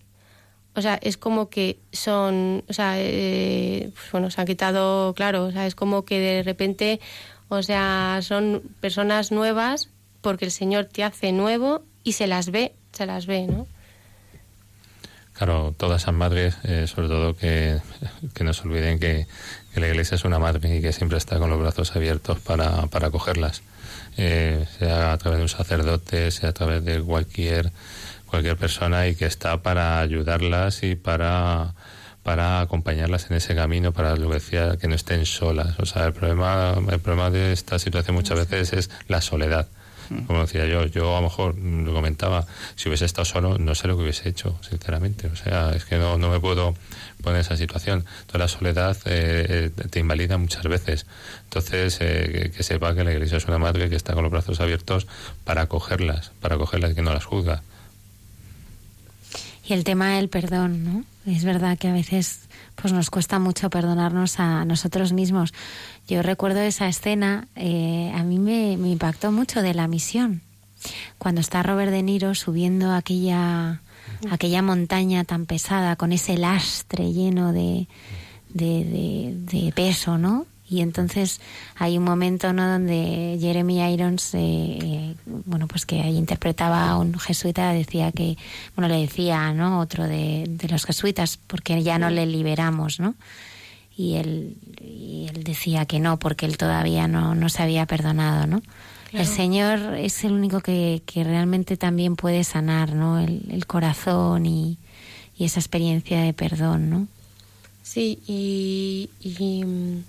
o sea, es como que son, o sea, eh, pues bueno, se han quitado, claro, o sea, es como que de repente, o sea, son personas nuevas porque el Señor te hace nuevo y se las ve, se las ve, ¿no? Claro, todas esas madres, eh, sobre todo que, que no se olviden que la Iglesia es una madre y que siempre está con los brazos abiertos para, para acogerlas, eh, sea a través de un sacerdote, sea a través de cualquier, cualquier persona y que está para ayudarlas y para para acompañarlas en ese camino, para lo que decía, que no estén solas. O sea, el problema, el problema de esta situación muchas veces es la soledad. Mm. Como decía yo, yo a lo mejor lo comentaba, si hubiese estado solo, no sé lo que hubiese hecho, sinceramente. O sea, es que no, no me puedo poner en esa situación. Toda la soledad eh, eh, te invalida muchas veces. Entonces, eh, que, sepa que la iglesia es una madre que está con los brazos abiertos para acogerlas, para acogerlas y que no las juzga. Y el tema del perdón, ¿no? Es verdad que a veces pues nos cuesta mucho perdonarnos a nosotros mismos. Yo recuerdo esa escena, a mí me, me impactó mucho de la misión. Cuando está Robert De Niro subiendo aquella aquella montaña tan pesada, con ese lastre lleno de, de, peso, ¿no? Y entonces hay un momento ¿no? donde Jeremy Irons, eh, eh, bueno, pues que ahí interpretaba a un jesuita, decía que, bueno, le decía, ¿no? Otro de, de los jesuitas, porque ya no le liberamos, ¿no? Y él, y él decía que no, porque él todavía no, no se había perdonado, ¿no? El Señor es el único que, que realmente también puede sanar, ¿no? El, corazón y, y, esa experiencia de perdón, ¿no? Sí, y, y, mm,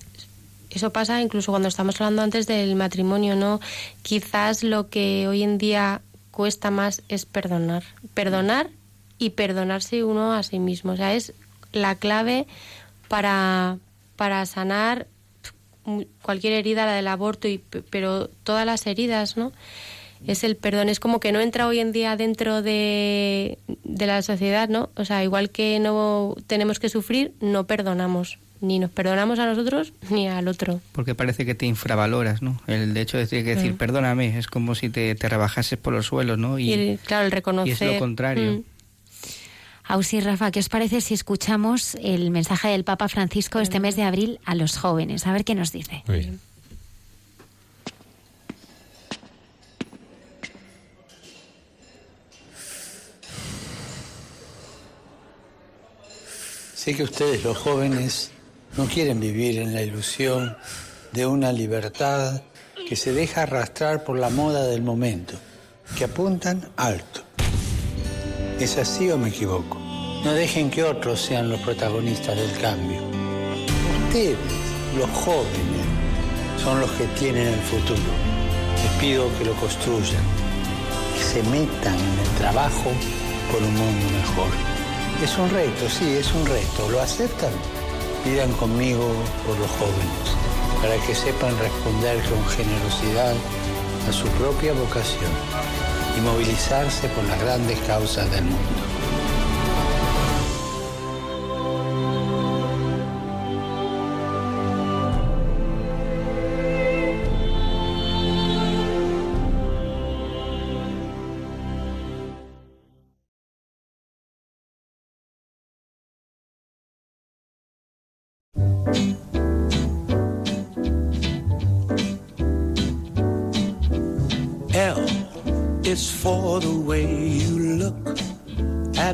eso pasa incluso cuando estamos hablando antes del matrimonio, ¿no? Quizás lo que hoy en día cuesta más es perdonar. Perdonar y perdonarse uno a sí mismo. O sea, es la clave para, para sanar cualquier herida, la del aborto, y, pero todas las heridas, ¿no? Es el perdón, es como que no entra hoy en día dentro de, de la sociedad, ¿no? O sea, igual que no tenemos que sufrir, no perdonamos ni nos perdonamos a nosotros ni al otro. Porque parece que te infravaloras, ¿no? El hecho de decir, que decir perdóname es como si te, te, rebajases por los suelos, ¿no? Y, claro, el reconocer. Y es lo contrario. Mm. Ausi Rafa, ¿qué os parece si escuchamos el mensaje del Papa Francisco este mes de abril a los jóvenes? A ver qué nos dice. Sé que ustedes, los jóvenes, no quieren vivir en la ilusión de una libertad que se deja arrastrar por la moda del momento, que apuntan alto ¿Es así o me equivoco? No dejen que otros sean los protagonistas del cambio. Ustedes, los jóvenes, son los que tienen el futuro. Les pido que lo construyan, que se metan en el trabajo por un mundo mejor. Es un reto, sí, es un reto. ¿Lo aceptan? Pidan conmigo por los jóvenes, para que sepan responder con generosidad a su propia vocación y movilizarse por las grandes causas del mundo.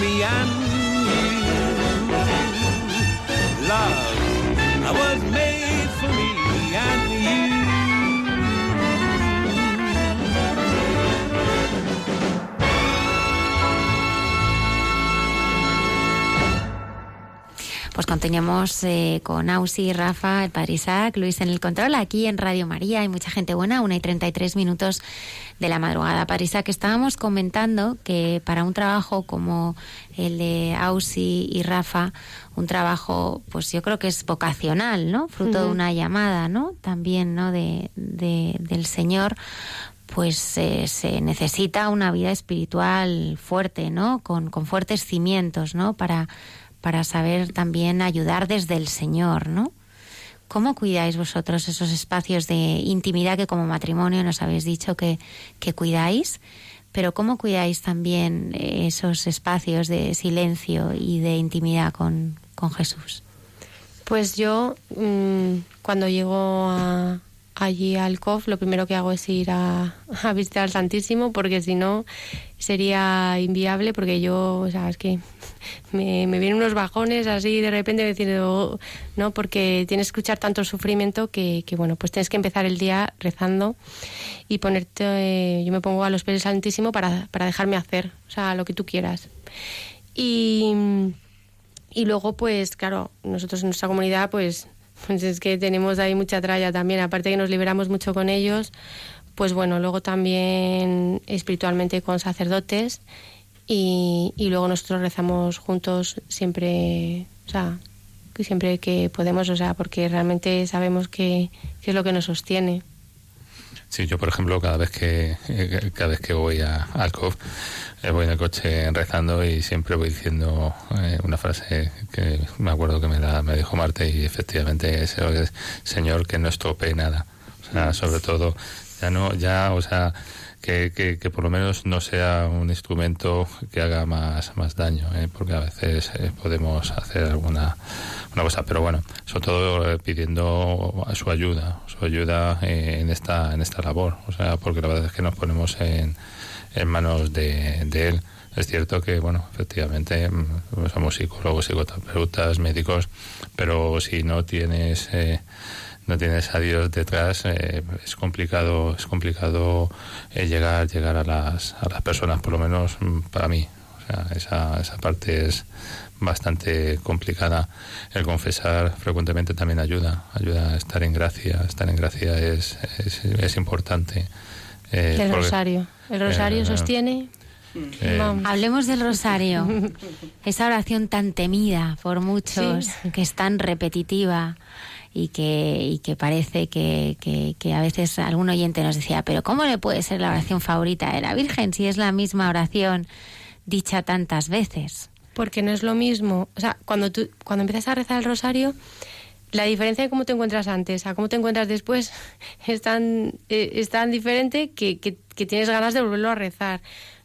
me and you. Love was made for me and you. Pues continuamos eh, con Ausi, Rafa, el padre Isaac, Luis en el control, aquí en Radio María. Hay mucha gente buena, una y 33 minutos de la madrugada. Padre Isaac, estábamos comentando que para un trabajo como el de Ausi y Rafa, un trabajo, pues yo creo que es vocacional, ¿no? Fruto de una llamada, ¿no? También, ¿no? De, de- del Señor pues eh, se necesita una vida espiritual fuerte, ¿no? Con, con fuertes cimientos, ¿no? Para, para saber también ayudar desde el Señor, ¿no? ¿Cómo cuidáis vosotros esos espacios de intimidad que como matrimonio nos habéis dicho que, que cuidáis? Pero ¿cómo cuidáis también eh, esos espacios de silencio y de intimidad con, con Jesús? Pues yo, mm, cuando llego a- allí al COF, lo primero que hago es ir a, a visitar al Santísimo, porque si no sería inviable, porque yo, o sea, es que me, me vienen unos bajones así de repente diciendo, ¿no? Porque tienes que escuchar tanto sufrimiento que, que, bueno, pues tienes que empezar el día rezando y ponerte, eh, yo me pongo a los pies del Santísimo para, para dejarme hacer, o sea, lo que tú quieras. Y. Y luego, pues claro, nosotros en nuestra comunidad, pues, pues es que tenemos ahí mucha tralla también. Aparte que nos liberamos mucho con ellos, pues bueno, luego también espiritualmente con sacerdotes y, y luego nosotros rezamos juntos siempre, o sea, siempre que podemos, o sea, porque realmente sabemos que, que es lo que nos sostiene. Sí, yo por ejemplo cada vez que eh, cada vez que voy a al COF eh, voy en el coche rezando y siempre voy diciendo eh, una frase que me acuerdo que me la me dijo Marte y efectivamente es, es, Señor que no estropee nada, o sea sobre todo ya no ya o sea que, que, por lo menos no sea un instrumento que haga más más daño, ¿eh? porque a veces eh, podemos hacer alguna una cosa, pero bueno, sobre todo eh, pidiendo su ayuda, su ayuda eh, en esta en esta labor, o sea, porque la verdad es que nos ponemos en, en manos de, de él. Es cierto que, bueno, efectivamente mm, somos psicólogos, psicoterapeutas, médicos, pero si no tienes no tienes a Dios detrás, eh, es complicado es complicado eh, llegar llegar a las a las personas, por lo menos mm, para mí. O esa, esa parte es bastante complicada. El confesar frecuentemente también ayuda, ayuda a estar en gracia. Estar en gracia es, es, importante. Eh, el rosario. El rosario eh, sostiene. Eh, Hablemos del rosario. [LAUGHS] Esa oración tan temida por muchos, que es tan repetitiva y que, y que parece que, que, a veces algún oyente nos decía, pero ¿cómo le puede ser la oración favorita de la Virgen si es la misma oración dicha tantas veces? Porque no es lo mismo, o sea, cuando tú cuando empiezas a rezar el rosario, la diferencia de cómo te encuentras antes a cómo te encuentras después [LAUGHS] es tan, eh, es tan diferente que, que, que tienes ganas de volverlo a rezar.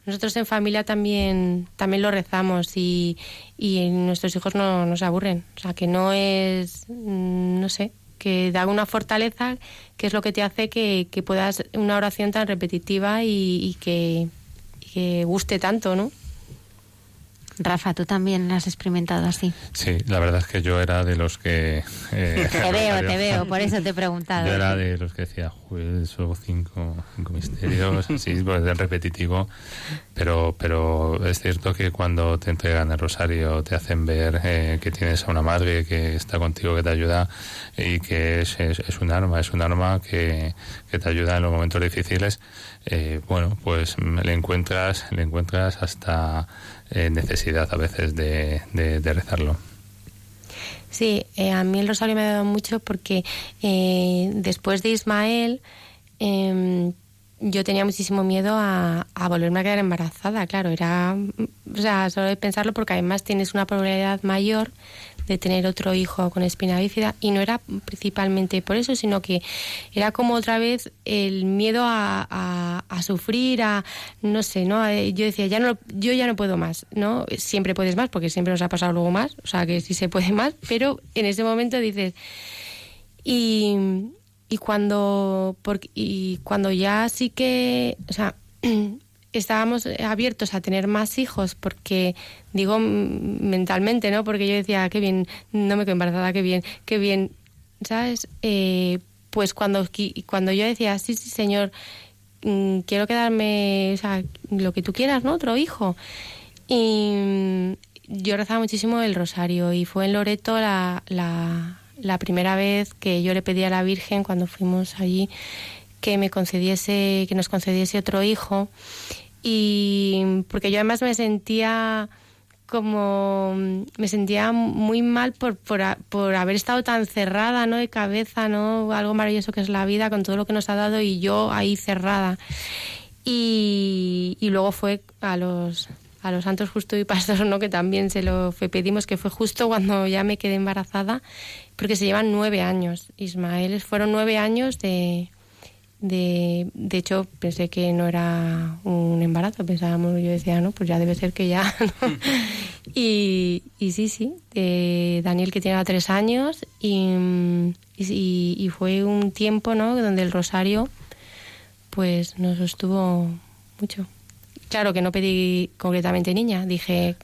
Nosotros en familia también, también lo rezamos y, y nuestros hijos no nos aburren. O sea, que no es, mm, no sé, que da una fortaleza que es lo que te hace que, que puedas una oración tan repetitiva y, que, y que guste tanto, ¿no? Rafa, tú también has experimentado así. Sí, la verdad es que yo era de los que... Eh, [LAUGHS] te veo, te veo, por eso te he preguntado. [LAUGHS] Yo era de los que decía, juez, solo cinco, cinco misterios, [LAUGHS] sí, pues es repetitivo, pero, pero es cierto que cuando te entregan el rosario te hacen ver eh, que tienes a una madre que está contigo, que te ayuda y que es, es, un arma, es un arma que, que te ayuda en los momentos difíciles. Eh, bueno, pues le encuentras, le encuentras hasta eh, necesidad a veces de, de, rezarlo. Sí, eh, a mí el rosario me ha dado mucho porque eh, después de Ismael em, yo tenía muchísimo miedo a, a, volverme a quedar embarazada, claro, era, o sea, solo de pensarlo porque además tienes una probabilidad mayor de tener otro hijo con espina bífida y no era principalmente por eso, sino que era como otra vez el miedo a, a, sufrir, a no sé, ¿no? Yo decía, ya no, yo ya no puedo más, ¿no? Siempre puedes más, porque siempre nos ha pasado luego más, o sea que sí se puede más, pero en ese momento dices, y, y cuando, porque, y cuando ya sí que, o sea, [CLEARS THROAT] estábamos abiertos a tener más hijos porque digo mentalmente no porque yo decía qué bien no me quedo embarazada qué bien qué bien sabes eh, pues cuando cuando yo decía sí sí señor mm, quiero quedarme o sea lo que tú quieras no otro hijo y mm, yo rezaba muchísimo el rosario y fue en Loreto la, la, la primera vez que yo le pedí a la Virgen cuando fuimos allí que me concediese que nos concediese otro hijo y porque yo además me sentía como me sentía muy mal por, por, haber estado tan cerrada no de cabeza no algo maravilloso que es la vida con todo lo que nos ha dado y yo ahí cerrada. Y, y luego fue a los a los santos justo y pastor no que también se lo pedimos que fue justo cuando ya me quedé embarazada porque se llevan nueve años Ismael. Fueron nueve años de de, de hecho, pensé que no era un embarazo, pensábamos, yo decía, no, pues ya debe ser que ya. [LAUGHS] [LAUGHS] y, y, sí, sí, Daniel que tiene tres años y, y, fue un tiempo, ¿no? Donde el rosario, pues nos sostuvo mucho. Claro que no pedí concretamente niña, dije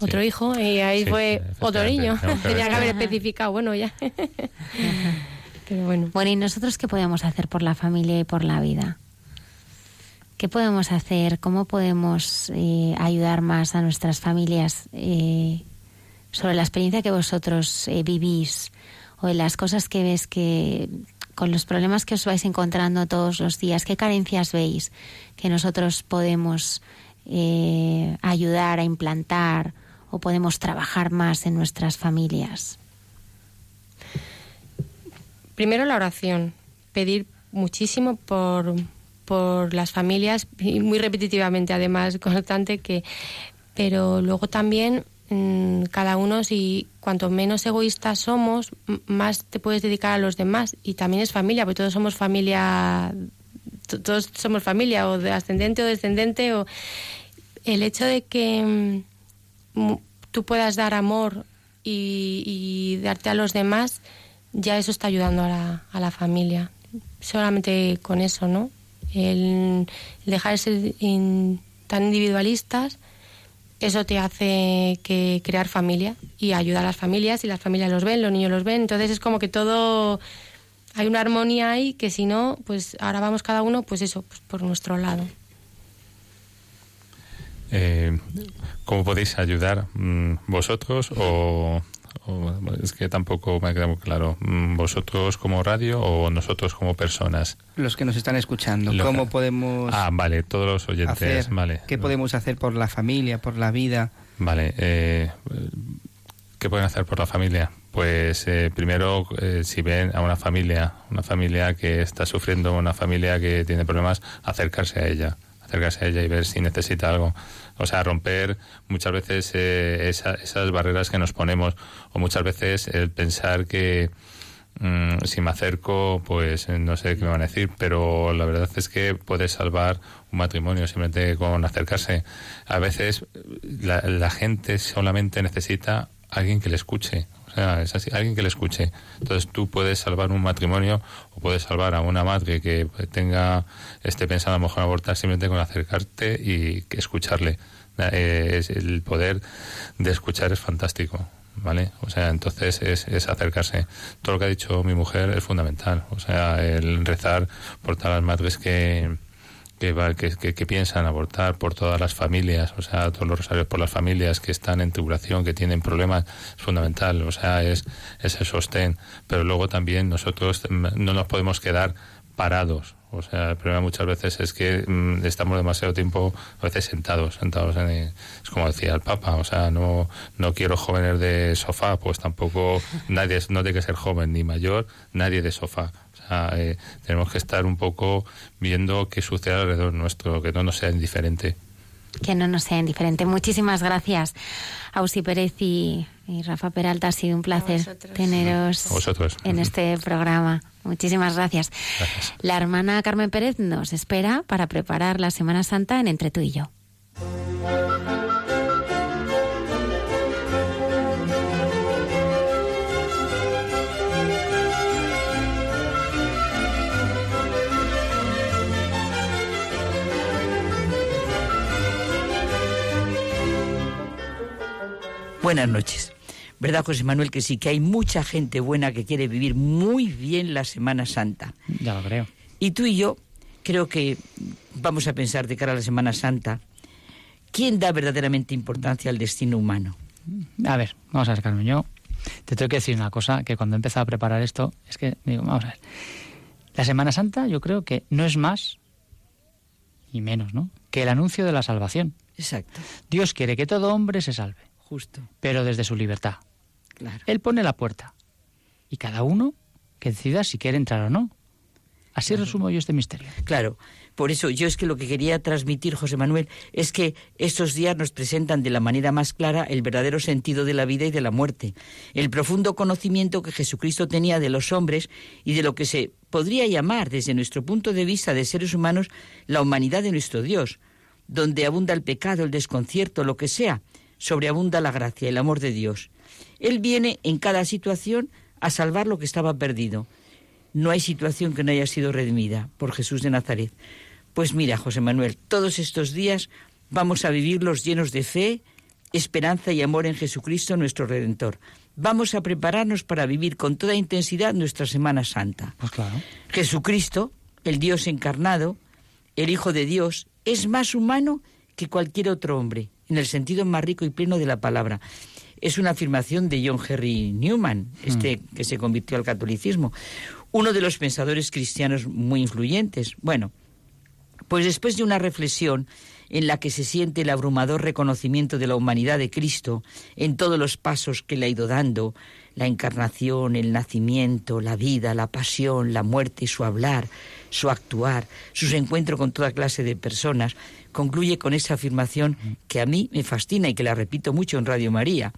otro hijo y ahí fue otro niño. [LAUGHS] Tenía que haber especificado, bueno, ya. Bueno. ¿y nosotros qué podemos hacer por la familia y por la vida? ¿Qué podemos hacer? ¿Cómo podemos eh, ayudar más a nuestras familias eh, sobre la experiencia que vosotros eh, vivís o en las cosas que ves que con los problemas que os vais encontrando todos los días, qué carencias veis que nosotros podemos ayudar a implantar o podemos trabajar más en nuestras familias? Primero la oración, pedir muchísimo por, por las familias y muy repetitivamente además [LAUGHS] constante que pero luego también mm, cada uno si cuanto menos egoístas somos más te puedes dedicar a los demás. Y también es familia porque todos somos familia todos somos familia o de ascendente o descendente o el hecho de que mm, tú puedas dar amor y, y darte a los demás ya eso está ayudando a la, a la familia. Solamente con eso, ¿no? El dejar de ser tan individualistas, eso te hace que crear familia y ayudar a las familias y las familias los ven, los niños los ven. Entonces es como que todo hay una armonía ahí que si no, pues ahora vamos cada uno, pues eso, pues por nuestro lado. Eh, ¿Cómo podéis ayudar mm, vosotros o, es que tampoco me queda muy claro. Mm, ¿Vosotros como radio o nosotros como personas? Los que nos están escuchando. ¿Cómo podemos... Ah, vale, todos los oyentes. vale. ¿Qué podemos hacer por la familia, por la vida? Vale. Eh, ¿Qué pueden hacer por la familia? Pues eh, primero, eh, si ven a una familia, una familia que está sufriendo, una familia que tiene problemas, acercarse a ella, acercarse a ella y ver si necesita algo. O sea, romper muchas veces eh, esas barreras que nos ponemos o muchas veces el pensar que mm, si me acerco, pues no sé qué me van a decir, pero la verdad es que puede salvar un matrimonio simplemente con acercarse. A veces la, la gente solamente necesita alguien que le escuche. Sea, es así, alguien que le escuche. Entonces tú puedes salvar un matrimonio o puedes salvar a una madre que tenga, esté pensando a lo mejor abortar simplemente con acercarte y escucharle. Eh, es, el poder de escuchar es fantástico. ¿Vale? O sea, entonces es, es acercarse. Todo lo que ha dicho mi mujer es fundamental. O sea, el rezar por todas las madres que, que, que, piensan abortar por todas las familias, o sea, todos los rosarios por las familias que están en tribulación, que tienen problemas, es fundamental, o sea, es ese sostén. Pero luego también nosotros no nos podemos quedar parados. O sea, el problema muchas veces es que mm, estamos demasiado tiempo, a veces sentados, sentados en, es como decía el Papa, o sea, no, no quiero jóvenes de sofá, pues tampoco nadie, no tiene que ser joven ni mayor, nadie de sofá. Eh, tenemos que estar un poco viendo qué sucede alrededor nuestro, que no nos sea indiferente. Que no nos sea indiferente. Muchísimas gracias, Ausi Pérez y, Rafa Peralta. Ha sido un placer teneros en este programa. Muchísimas gracias. gracias. La hermana Carmen Pérez nos espera para preparar la Semana Santa en Entre tú y yo. Buenas noches. ¿Verdad, José Manuel, que sí, que hay mucha gente buena que quiere vivir muy bien la Semana Santa? Ya lo creo. Y tú y yo creo que vamos a pensar de cara a la Semana Santa, ¿quién da verdaderamente importancia al destino humano? A ver, vamos a ver, Carmen, yo te tengo que decir una cosa, que cuando he empezado a preparar esto, es que, digo, vamos a ver, la Semana Santa yo creo que no es más y menos, ¿no? Que el anuncio de la salvación. Exacto. Dios quiere que todo hombre se salve. Pero desde su libertad. Él pone la puerta. Y cada uno que decida si quiere entrar o no. Así resumo yo este misterio. Claro, por eso yo es que lo que quería transmitir, José Manuel, es que estos días nos presentan de la manera más clara el verdadero sentido de la vida y de la muerte, el profundo conocimiento que Jesucristo tenía de los hombres y de lo que se podría llamar, desde nuestro punto de vista de seres humanos, la humanidad de nuestro Dios, donde abunda el pecado, el desconcierto, lo que sea, sobreabunda la gracia, el amor de Dios. Él viene en cada situación a salvar lo que estaba perdido. No hay situación que no haya sido redimida por Jesús de Nazaret. Pues mira, José Manuel, todos estos días vamos a vivirlos llenos de fe, esperanza y amor en Jesucristo nuestro Redentor. Vamos a prepararnos para vivir con toda intensidad nuestra Semana Santa. Pues claro. Jesucristo, el Dios encarnado, el Hijo de Dios, es más humano que cualquier otro hombre en el sentido más rico y pleno de la palabra. Es una afirmación de John Henry Newman, este mm. que se convirtió al catolicismo, uno de los pensadores cristianos muy influyentes. Bueno, pues después de una reflexión en la que se siente el abrumador reconocimiento de la humanidad de Cristo en todos los pasos que le ha ido dando, la encarnación, el nacimiento, la vida, la pasión, la muerte, su hablar, su actuar, sus encuentros con toda clase de personas, concluye con esa afirmación que a mí me fascina y que la repito mucho en Radio María.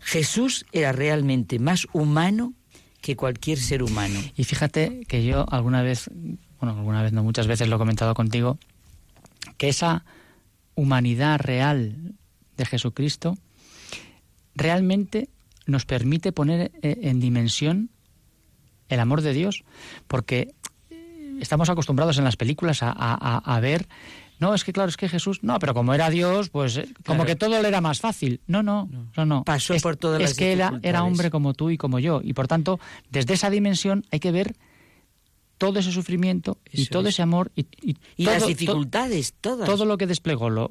Jesús era realmente más humano que cualquier ser humano. Y fíjate que yo alguna vez, bueno, alguna vez no, muchas veces lo he comentado contigo, que esa humanidad real de Jesucristo realmente nos permite poner eh, en dimensión el amor de Dios, porque estamos acostumbrados en las películas a, a ver no, es que claro, es que Jesús, no, pero como era Dios, pues eh, como que todo le era más fácil. No, no, no, no. Pasó por todas Es que era, era hombre como tú y como yo. Y por tanto, desde esa dimensión hay que ver todo ese sufrimiento y todo ese amor y, y, las dificultades, todas. Todo lo que desplegó, lo,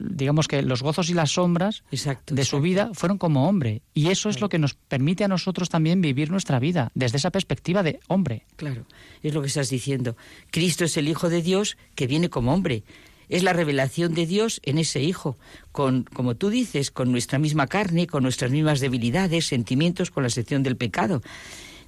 digamos que los gozos y las sombras de su vida fueron como hombre. Y eso es lo que nos permite a nosotros también vivir nuestra vida desde esa perspectiva de hombre. Claro, es lo que estás diciendo. Cristo es el Hijo de Dios que viene como hombre. Es la revelación de Dios en ese Hijo, con, como tú dices, con nuestra misma carne, con nuestras mismas debilidades, sentimientos, con la sección del pecado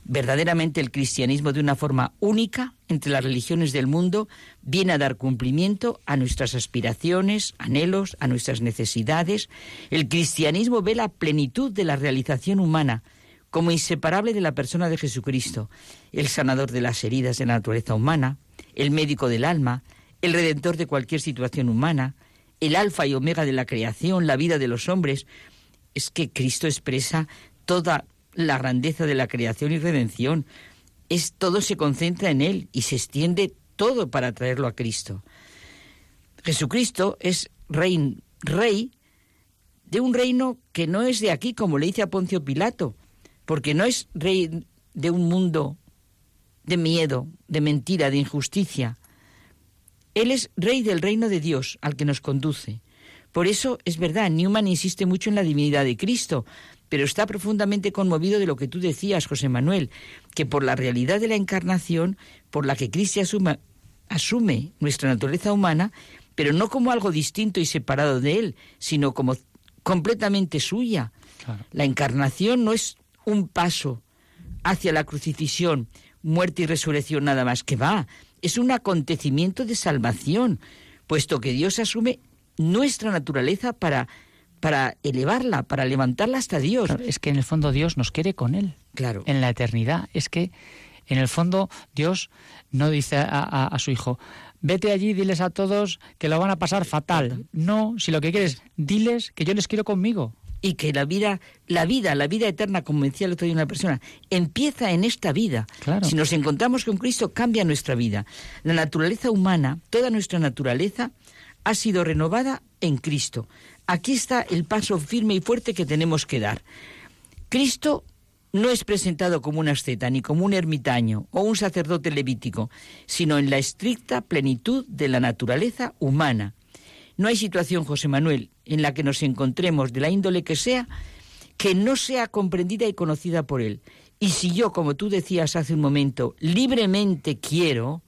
verdaderamente el cristianismo de una forma única entre las religiones del mundo viene a dar cumplimiento a nuestras aspiraciones, anhelos, a nuestras necesidades. El cristianismo ve la plenitud de la realización humana como inseparable de la persona de Jesucristo, el sanador de las heridas de la naturaleza humana, el médico del alma, el redentor de cualquier situación humana, el alfa y omega de la creación, la vida de los hombres. Es que Cristo expresa toda la grandeza de la creación y redención. Es todo se concentra en él y se extiende todo para traerlo a Cristo. Jesucristo es rey, rey de un reino que no es de aquí, como le dice a Poncio Pilato, porque no es rey de un mundo de miedo, de mentira, de injusticia. Él es rey del reino de Dios al que nos conduce. Por eso es verdad, Newman insiste mucho en la divinidad de Cristo, pero está profundamente conmovido de lo que tú decías, José Manuel, que por la realidad de la encarnación, por la que Cristo asume nuestra naturaleza humana, pero no como algo distinto y separado de él, sino como completamente suya. La encarnación no es un paso hacia la crucifixión, muerte y resurrección nada más que va, es un acontecimiento de salvación, puesto que Dios asume nuestra naturaleza para para elevarla, para levantarla hasta Dios. es que en el fondo Dios nos quiere con Él. Claro. En la eternidad. Es que en el fondo Dios no dice a, su hijo, vete allí, diles a todos que lo van a pasar fatal. No, si lo que quieres, diles que yo les quiero conmigo. Y que la vida, la vida, la vida eterna, como decía el otro día una persona, empieza en esta vida. Claro. Si nos encontramos con Cristo, cambia nuestra vida. La naturaleza humana, toda nuestra naturaleza, ha sido renovada en Cristo. Aquí está el paso firme y fuerte que tenemos que dar. Cristo no es presentado como un asceta, ni como un ermitaño o un sacerdote levítico, sino en la estricta plenitud de la naturaleza humana. No hay situación, José Manuel, en la que nos encontremos, de la índole que sea, que no sea comprendida y conocida por Él. Y si yo, como tú decías hace un momento, libremente quiero,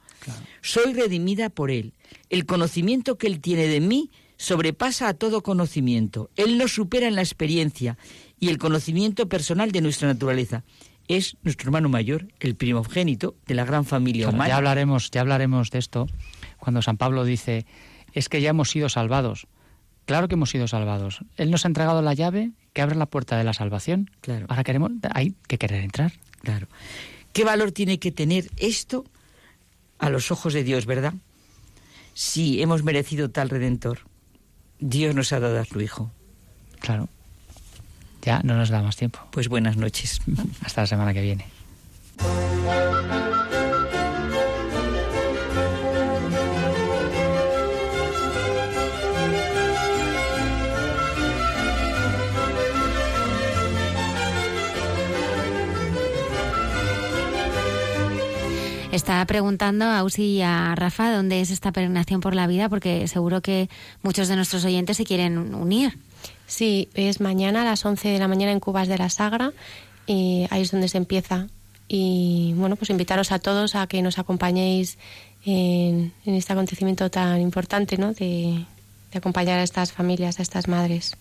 soy redimida por Él. El conocimiento que Él tiene de mí sobrepasa a todo conocimiento. Él nos supera en la experiencia y el conocimiento personal de nuestra naturaleza. Es nuestro hermano mayor, el primogénito de la gran familia humana. Ya hablaremos, ya hablaremos de esto cuando San Pablo dice, es que ya hemos sido salvados. Claro que hemos sido salvados. Él nos ha entregado la llave que abre la puerta de la salvación. Claro. Ahora queremos, hay que querer entrar. Claro. ¿Qué valor tiene que tener esto a los ojos de Dios, verdad? Si hemos merecido tal redentor. Dios nos ha dado a su Hijo. Claro. Ya no nos da más tiempo. Pues buenas noches. Hasta la semana que viene. Está preguntando a Usi y a Rafa dónde es esta peregrinación por la vida, porque seguro que muchos de nuestros oyentes se quieren unir. Sí, es mañana a las 11 de la mañana en Cubas de la Sagra y ahí es donde se empieza. Y bueno, pues invitaros a todos a que nos acompañéis en, este acontecimiento tan importante, ¿no? de acompañar a estas familias, a estas madres.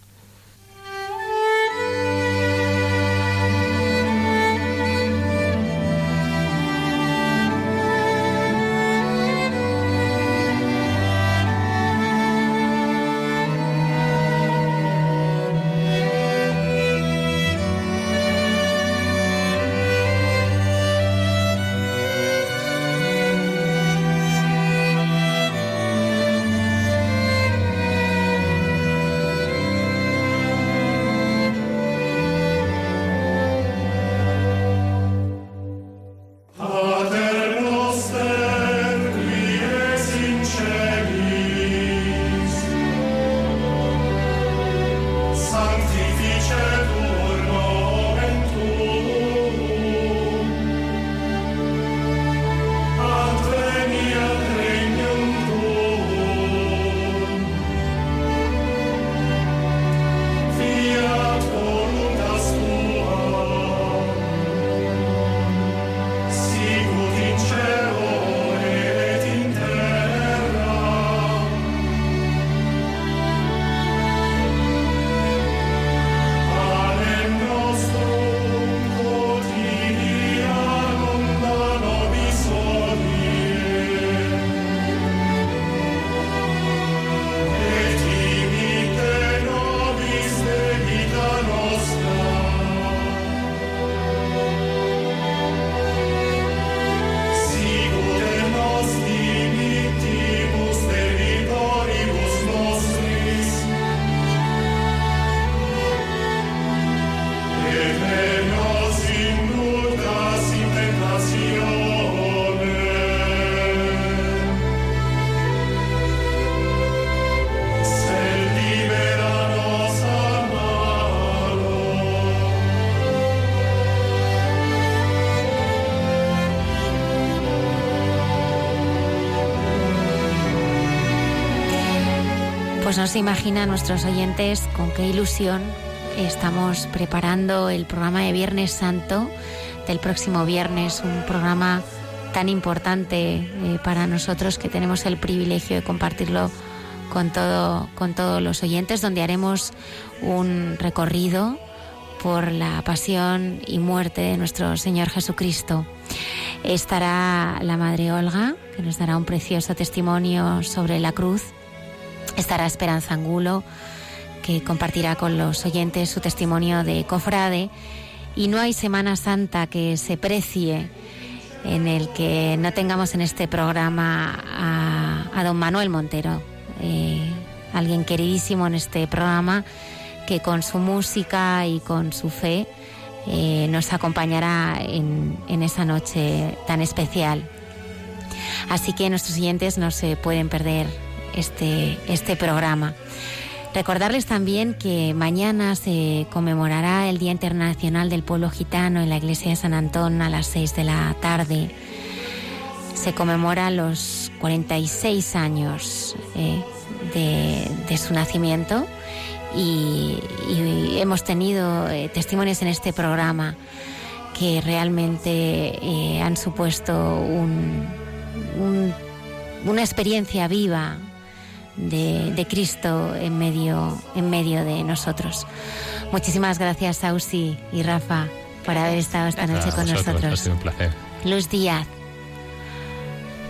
No se imagina nuestros oyentes con qué ilusión estamos preparando el programa de Viernes Santo del próximo viernes, un programa tan importante eh, para nosotros que tenemos el privilegio de compartirlo con, todo, con todos los oyentes, donde haremos un recorrido por la pasión y muerte de nuestro Señor Jesucristo. Estará la Madre Olga, que nos dará un precioso testimonio sobre la cruz. Estará Esperanza Angulo, que compartirá con los oyentes su testimonio de cofrade. Y no hay Semana Santa que se precie en el que no tengamos en este programa a, don Manuel Montero, eh, alguien queridísimo en este programa que con su música y con su fe eh, nos acompañará en, en, esa noche tan especial. Así que nuestros siguientes no se pueden perder este, este programa. Recordarles también que mañana se conmemorará el Día Internacional del Pueblo Gitano en la Iglesia de San Antón a las 6 de la tarde. Se conmemora los 46 años eh, de, su nacimiento y, hemos tenido eh, testimonios en este programa que realmente eh, han supuesto una experiencia viva de, Cristo en medio, en medio de nosotros. Muchísimas gracias, Ausi y Rafa, por haber estado esta noche con nosotros. Ha sido un placer. Luz Díaz.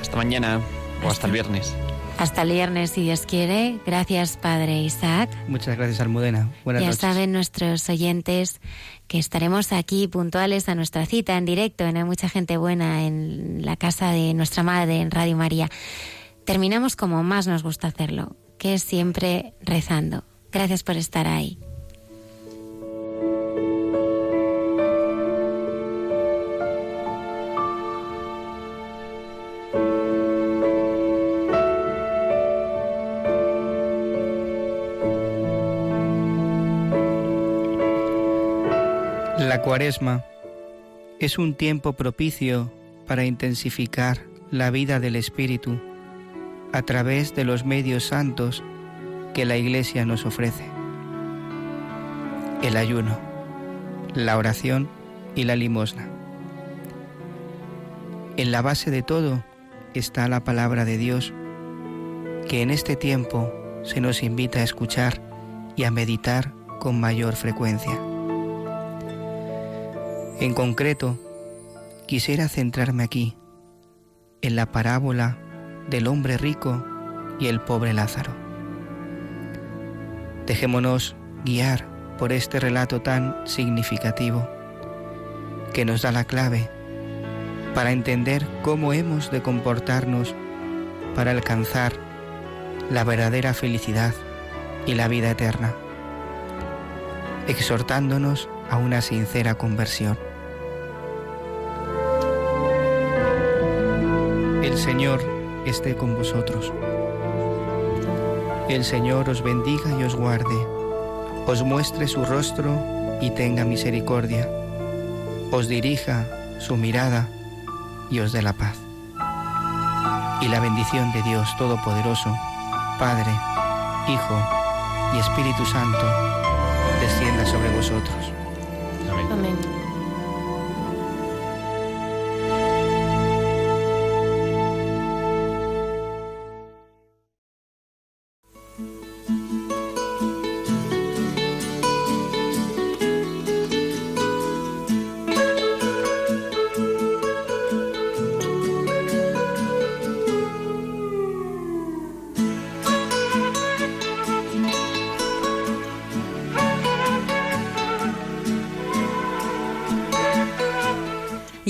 Hasta mañana o hasta el viernes. Hasta el viernes, si Dios quiere. Gracias, Padre Isaac. Muchas gracias, Almudena. Buenas ya noches. saben nuestros oyentes que estaremos aquí puntuales a nuestra cita en directo en Hay Mucha Gente Buena en la casa de nuestra madre en Radio María. Terminamos como más nos gusta hacerlo, que es siempre rezando. Gracias por estar ahí. La cuaresma es un tiempo propicio para intensificar la vida del Espíritu a través de los medios santos que la Iglesia nos ofrece. El ayuno, la oración y la limosna. En la base de todo está la palabra de Dios, que en este tiempo se nos invita a escuchar y a meditar con mayor frecuencia. En concreto, quisiera centrarme aquí, en la parábola del hombre rico y el pobre Lázaro. Dejémonos guiar por este relato tan significativo que nos da la clave para entender cómo hemos de comportarnos para alcanzar la verdadera felicidad y la vida eterna, exhortándonos a una sincera conversión. El Señor esté con vosotros. El Señor os bendiga y os guarde, os muestre su rostro y tenga misericordia, os dirija su mirada y os dé la paz. Y la bendición de Dios Todopoderoso, Padre, Hijo y Espíritu Santo, descienda sobre vosotros. Amén.